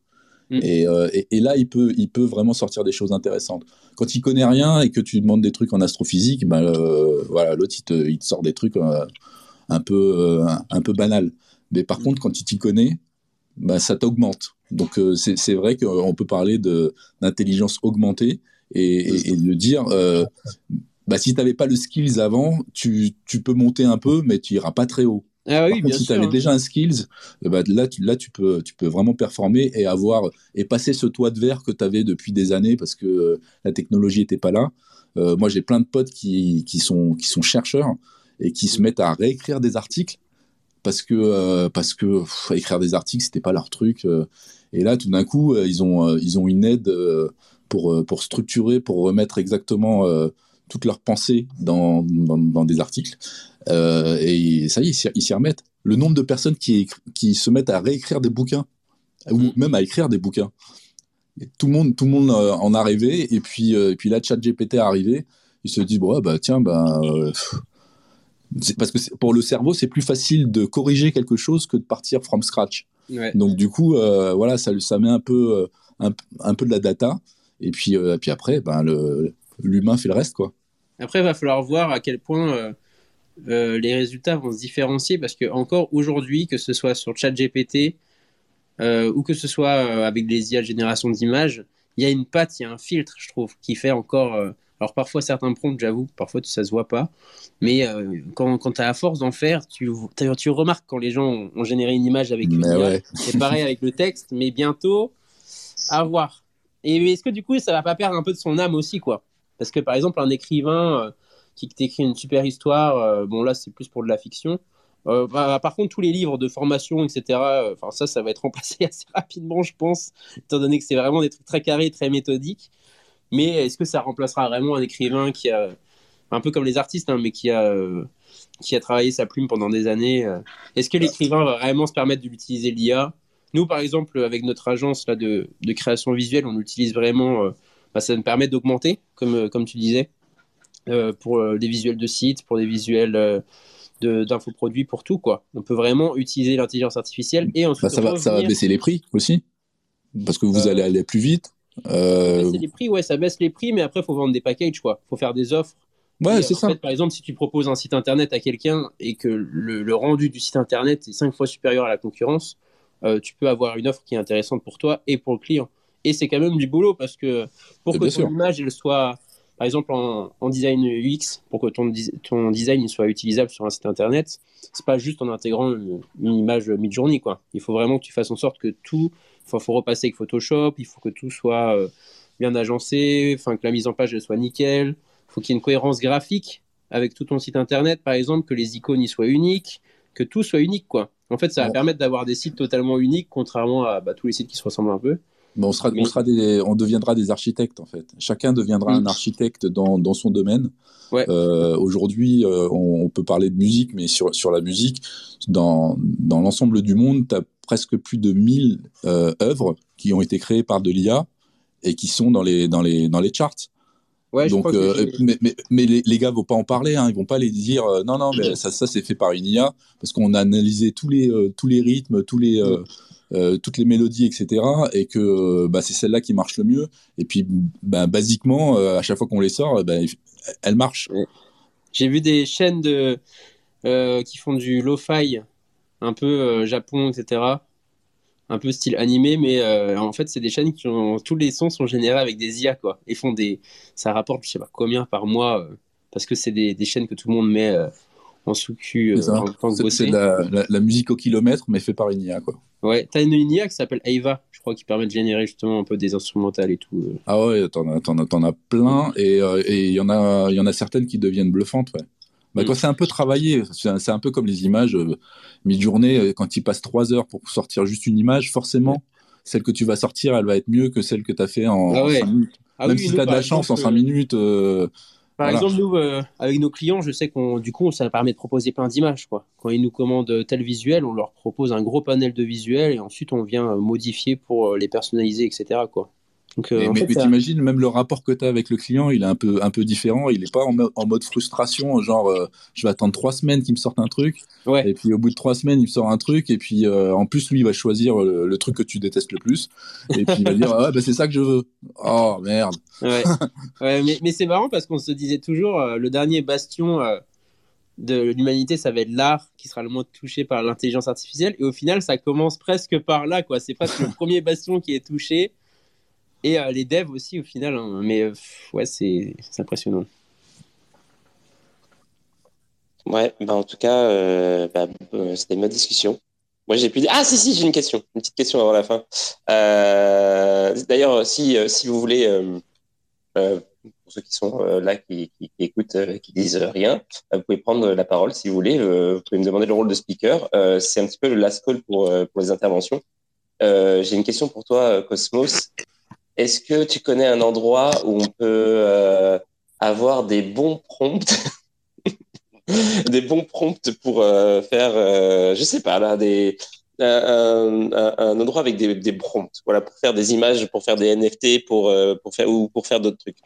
Mm. Euh, et, là, il peut, il peut vraiment sortir des choses intéressantes. Quand il connaît rien et que tu lui demandes des trucs en astrophysique, ben, euh, voilà, l'autre il te, sort des trucs euh, un peu, un, peu banals. Mais par mm. contre, quand il t'y connaît, ben, ça t'augmente. Donc c'est vrai qu'on peut parler d'intelligence augmentée et, et, de dire, bah, si tu n'avais pas le skills avant, tu, tu peux monter un peu, mais tu iras pas très haut. Ah oui, si tu avais déjà un skills, eh ben, là, tu, là tu, peux, tu peux vraiment performer et avoir et passer ce toit de verre que tu avais depuis des années parce que euh, la technologie n'était pas là. Euh, moi, j'ai plein de potes qui, qui, sont, qui sont chercheurs et qui se mettent à réécrire des articles parce que, euh, parce que écrire des articles, c'était pas leur truc. et là, tout d'un coup, ils, ont, ils ont une aide pour, pour structurer, pour remettre exactement toutes leurs pensées dans, dans, dans des articles. Euh, et ça y est, ils s'y remettent. Le nombre de personnes qui, qui se mettent à réécrire des bouquins, ou mm. même à écrire des bouquins. tout le monde, tout le monde euh, en a rêvé, et puis, euh, et puis là, ChatGPT est arrivé. Ils se disent, bon, bah tiens, bah, parce que pour le cerveau, c'est plus facile de corriger quelque chose que de partir from scratch. Donc du coup, voilà, ça, ça met un peu, un, un, peu de la data, et puis, puis après, ben, l'humain fait le reste, quoi. Après, il va falloir voir à quel point euh, les résultats vont se différencier parce que encore aujourd'hui, que ce soit sur ChatGPT euh, ou que ce soit euh, avec des IA de génération d'images, il y a une patte, il y a un filtre, je trouve, qui fait encore. alors parfois certains prompts, j'avoue, parfois ça se voit pas, mais quand, quand tu as la force d'en faire, tu, tu remarques quand les gens ont, généré une image avec une IA. C'est pareil avec le texte, mais bientôt, à voir. Et est-ce que du coup, ça va pas perdre un peu de son âme aussi, quoi? Parce que par exemple, un écrivain qui t'écrit une super histoire. Euh, bon, là, c'est plus pour de la fiction. Euh, bah, par contre, tous les livres de formation, etc., euh, ça, ça va être remplacé assez rapidement, je pense, étant donné que c'est vraiment des trucs très carrés, très méthodiques. Mais est-ce que ça remplacera vraiment un écrivain qui a, un peu comme les artistes, hein, mais qui a, qui a travaillé sa plume pendant des années Est-ce que l'écrivain va vraiment se permettre de l'utiliser l'IA Nous, par exemple, avec notre agence là, de, de création visuelle, on l'utilise vraiment. Bah, ça nous permet d'augmenter, comme, comme tu disais. Euh, pour euh, des visuels de sites, pour des visuels euh, d'infoproduits, pour tout. quoi. On peut vraiment utiliser l'intelligence artificielle et ensuite. Bah, ça, va, ça va baisser les prix aussi Parce que vous allez aller plus vite. Baisser les prix, ouais, ça baisse les prix, mais après, il faut vendre des packages, quoi. Il faut faire des offres. Ouais, c'est ça. par exemple, si tu proposes un site internet à quelqu'un et que le, rendu du site internet est cinq fois supérieur à la concurrence, tu peux avoir une offre qui est intéressante pour toi et pour le client. Et c'est quand même du boulot parce que pour que ton image elle soit, par exemple en, design UX, pour que ton, ton design soit utilisable sur un site internet, c'est pas juste en intégrant une, image mid-journée quoi. Il faut vraiment que tu fasses en sorte que tout, il faut repasser avec Photoshop, il faut que tout soit euh, bien agencé, enfin que la mise en page soit nickel, il faut qu'il y ait une cohérence graphique avec tout ton site internet par exemple, que les icônes y soient uniques, que tout soit unique quoi. En fait, ça va permettre d'avoir des sites totalement uniques, contrairement à bah, tous les sites qui se ressemblent un peu on, sera, on, sera des, on deviendra des architectes en fait. Chacun deviendra un architecte dans, dans son domaine. Euh, Aujourd'hui, euh, on, peut parler de musique, mais sur, sur la musique, dans, dans l'ensemble du monde, tu as presque plus de 1000 euh, œuvres qui ont été créées par de l'IA et qui sont dans les, dans les, dans les charts. Ouais, Donc, euh, mais, mais, mais, les, les gars vont pas en parler, hein, ils vont pas les dire euh, non non mais ça ça c'est fait par une IA parce qu'on a analysé tous les tous les rythmes, tous les euh, toutes les mélodies, etc. Et que bah, c'est celle-là qui marche le mieux. Et puis, bah, basiquement, euh, à chaque fois qu'on les sort, bah, elles marchent. J'ai vu des chaînes de, euh, qui font du lo-fi, un peu Japon, etc. Un peu style animé, mais en fait, c'est des chaînes qui ont tous les sons sont générés avec des IA, quoi. Et font des, ça rapporte, je sais pas combien par mois, parce que c'est des, des, chaînes que tout le monde met en sous-cul C'est la, la, musique au kilomètre, mais fait par une IA, quoi. Ouais, t'as une, IA qui s'appelle Ava, je crois, qui permet de générer justement un peu des instrumentales et tout. Euh. Ah ouais, t'en as, as, as, plein euh, et il y, en a, y en a certaines qui deviennent bluffantes, ouais. Bah, Quand mm. c'est un peu travaillé, c'est un, peu comme les images euh, mi-journée, quand il passe trois heures pour sortir juste une image, forcément, celle que tu vas sortir, elle va être mieux que celle que tu as fait en, ah 5 minutes. Ah Même si tu as de la chance, en 5 minutes, par exemple, nous, euh, avec nos clients, je sais qu'on, du coup, ça permet de proposer plein d'images, quoi. Quand ils nous commandent tel visuel, on leur propose un gros panel de visuels et ensuite on vient modifier pour euh, les personnaliser, etc., quoi. Euh, mais, t'imagines, même le rapport que tu as avec le client, il est un peu, un peu différent. Il n'est pas en, mode frustration, genre euh, je vais attendre trois semaines qu'il me sorte un truc. Et puis au bout de trois semaines, il me sort un truc. Et puis euh, en plus, lui, il va choisir le, truc que tu détestes le plus. Et puis il va dire ah, bah, c'est ça que je veux. Oh merde. Ouais. mais, mais c'est marrant parce qu'on se disait toujours le dernier bastion de l'humanité, ça va être l'art qui sera le moins touché par l'intelligence artificielle. Et au final, ça commence presque par là, quoi. C'est presque le premier bastion qui est touché et euh, les devs aussi au final. Hein. Mais euh, ouais, c'est impressionnant. Ouais, bah en tout cas, euh, bah, c'était ma discussion. Moi, j'ai pu dire. Ah, si, si, j'ai une question. Une petite question avant la fin. D'ailleurs, si, si vous voulez, pour ceux qui sont là, qui, qui, écoutent, qui disent rien, vous pouvez prendre la parole si vous voulez. vous pouvez me demander le rôle de speaker. C'est un petit peu le last call pour, pour les interventions. j'ai une question pour toi, Cosmos. Est-ce que tu connais un endroit où on peut euh, avoir des bons prompts des bons prompts pour euh, faire, euh, je sais pas là, un, endroit avec des, des, prompts, voilà, pour faire des images, pour faire des NFT, pour pour faire ou pour faire d'autres trucs?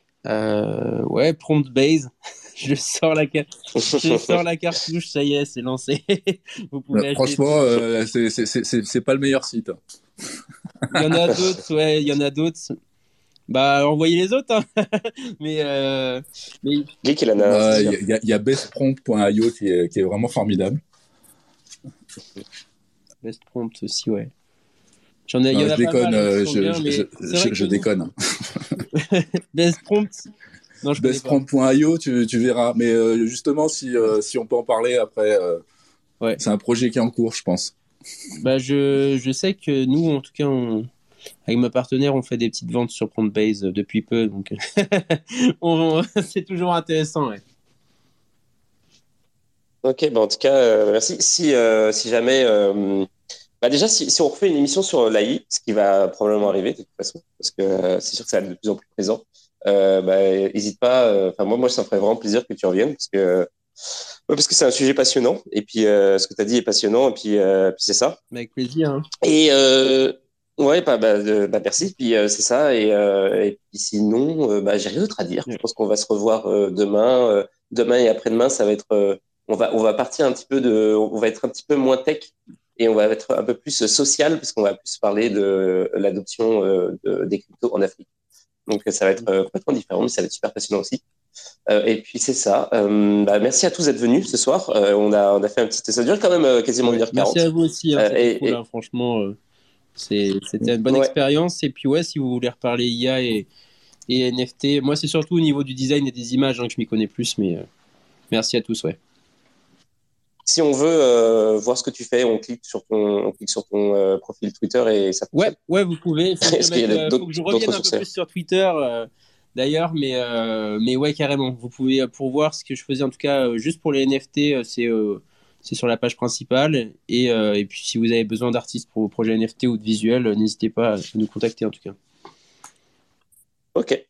ouais, prompt base. je sors la carte, je sors la cartouche, ça y est, c'est lancé. Vous franchement, c'est pas le meilleur site. Hein. Il y en a d'autres, ouais, il y en a d'autres. Bah, envoyez les autres. Hein. mais, euh, mais... Il y, a, bestprompt.io qui est, qui est vraiment formidable. Bestprompt aussi, ouais. J'en ai, je déconne, je, je, déconne. Bestprompt. Bestprompt.io, tu, tu, verras. Mais euh, justement, si, euh, si on peut en parler après, ouais. c'est un projet qui est en cours, je pense. Bah, je, je sais que nous, en tout cas, on, avec ma partenaire, on fait des petites ventes sur Base depuis peu, donc c'est toujours intéressant. Ok, bah, en tout cas, euh, merci. Si, euh, si jamais, euh, bah déjà, si, si, on refait une émission sur l'AI, ce qui va probablement arriver de toute façon, parce que c'est sûr que ça va être de plus en plus présent, n'hésite pas. Enfin, moi, moi, ça me ferait vraiment plaisir que tu reviennes, parce que parce que c'est un sujet passionnant, et puis ce que tu as dit est passionnant, et puis, puis c'est ça. Avec plaisir. Hein. Et Ouais, bah, bah, bah, merci. Puis euh, c'est ça. Et, euh, et puis sinon, euh, bah, j'ai rien d'autre à dire. Je pense qu'on va se revoir demain. demain et après-demain, ça va être. on va on va partir un petit peu de. On va être un petit peu moins tech et on va être un peu plus social parce qu'on va plus parler de l'adoption de, des cryptos en Afrique. Donc ça va être complètement différent, mais ça va être super passionnant aussi. et puis c'est ça. Bah, merci à tous d'être venus ce soir. on, a, on a fait un petit. Ça dure quand même quasiment une heure 40 Merci à vous aussi. Hein, et, hein, franchement, c'était une bonne expérience. Et puis, ouais, si vous voulez reparler IA et, et NFT, moi, c'est surtout au niveau du design et des images hein, que je m'y connais plus. Mais merci à tous. Ouais si on veut euh, voir ce que tu fais, on clique sur ton, on clique sur ton euh, profil Twitter et ça. Ouais, ouais, vous pouvez. Il faut, que, je revienne un peu plus sur Twitter, euh, d'ailleurs, mais mais ouais, carrément. Vous pouvez pour voir ce que je faisais en tout cas juste pour les NFT, c'est c'est sur la page principale et, et puis si vous avez besoin d'artistes pour vos projets NFT ou de visuels, n'hésitez pas à nous contacter en tout cas. Ok.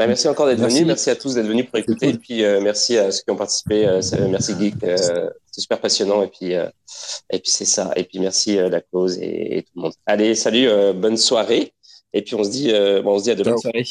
Bah, merci encore d'être venu. Merci à tous d'être venus pour écouter. Et puis, euh, merci à ceux qui ont participé. Euh, merci Geek. Euh, c'est super passionnant. Et puis, et puis c'est ça. Et puis, merci la cause et, tout le monde. Allez, salut. bonne soirée. Et puis, on se dit, bon, on se dit à demain. Bonne soirée.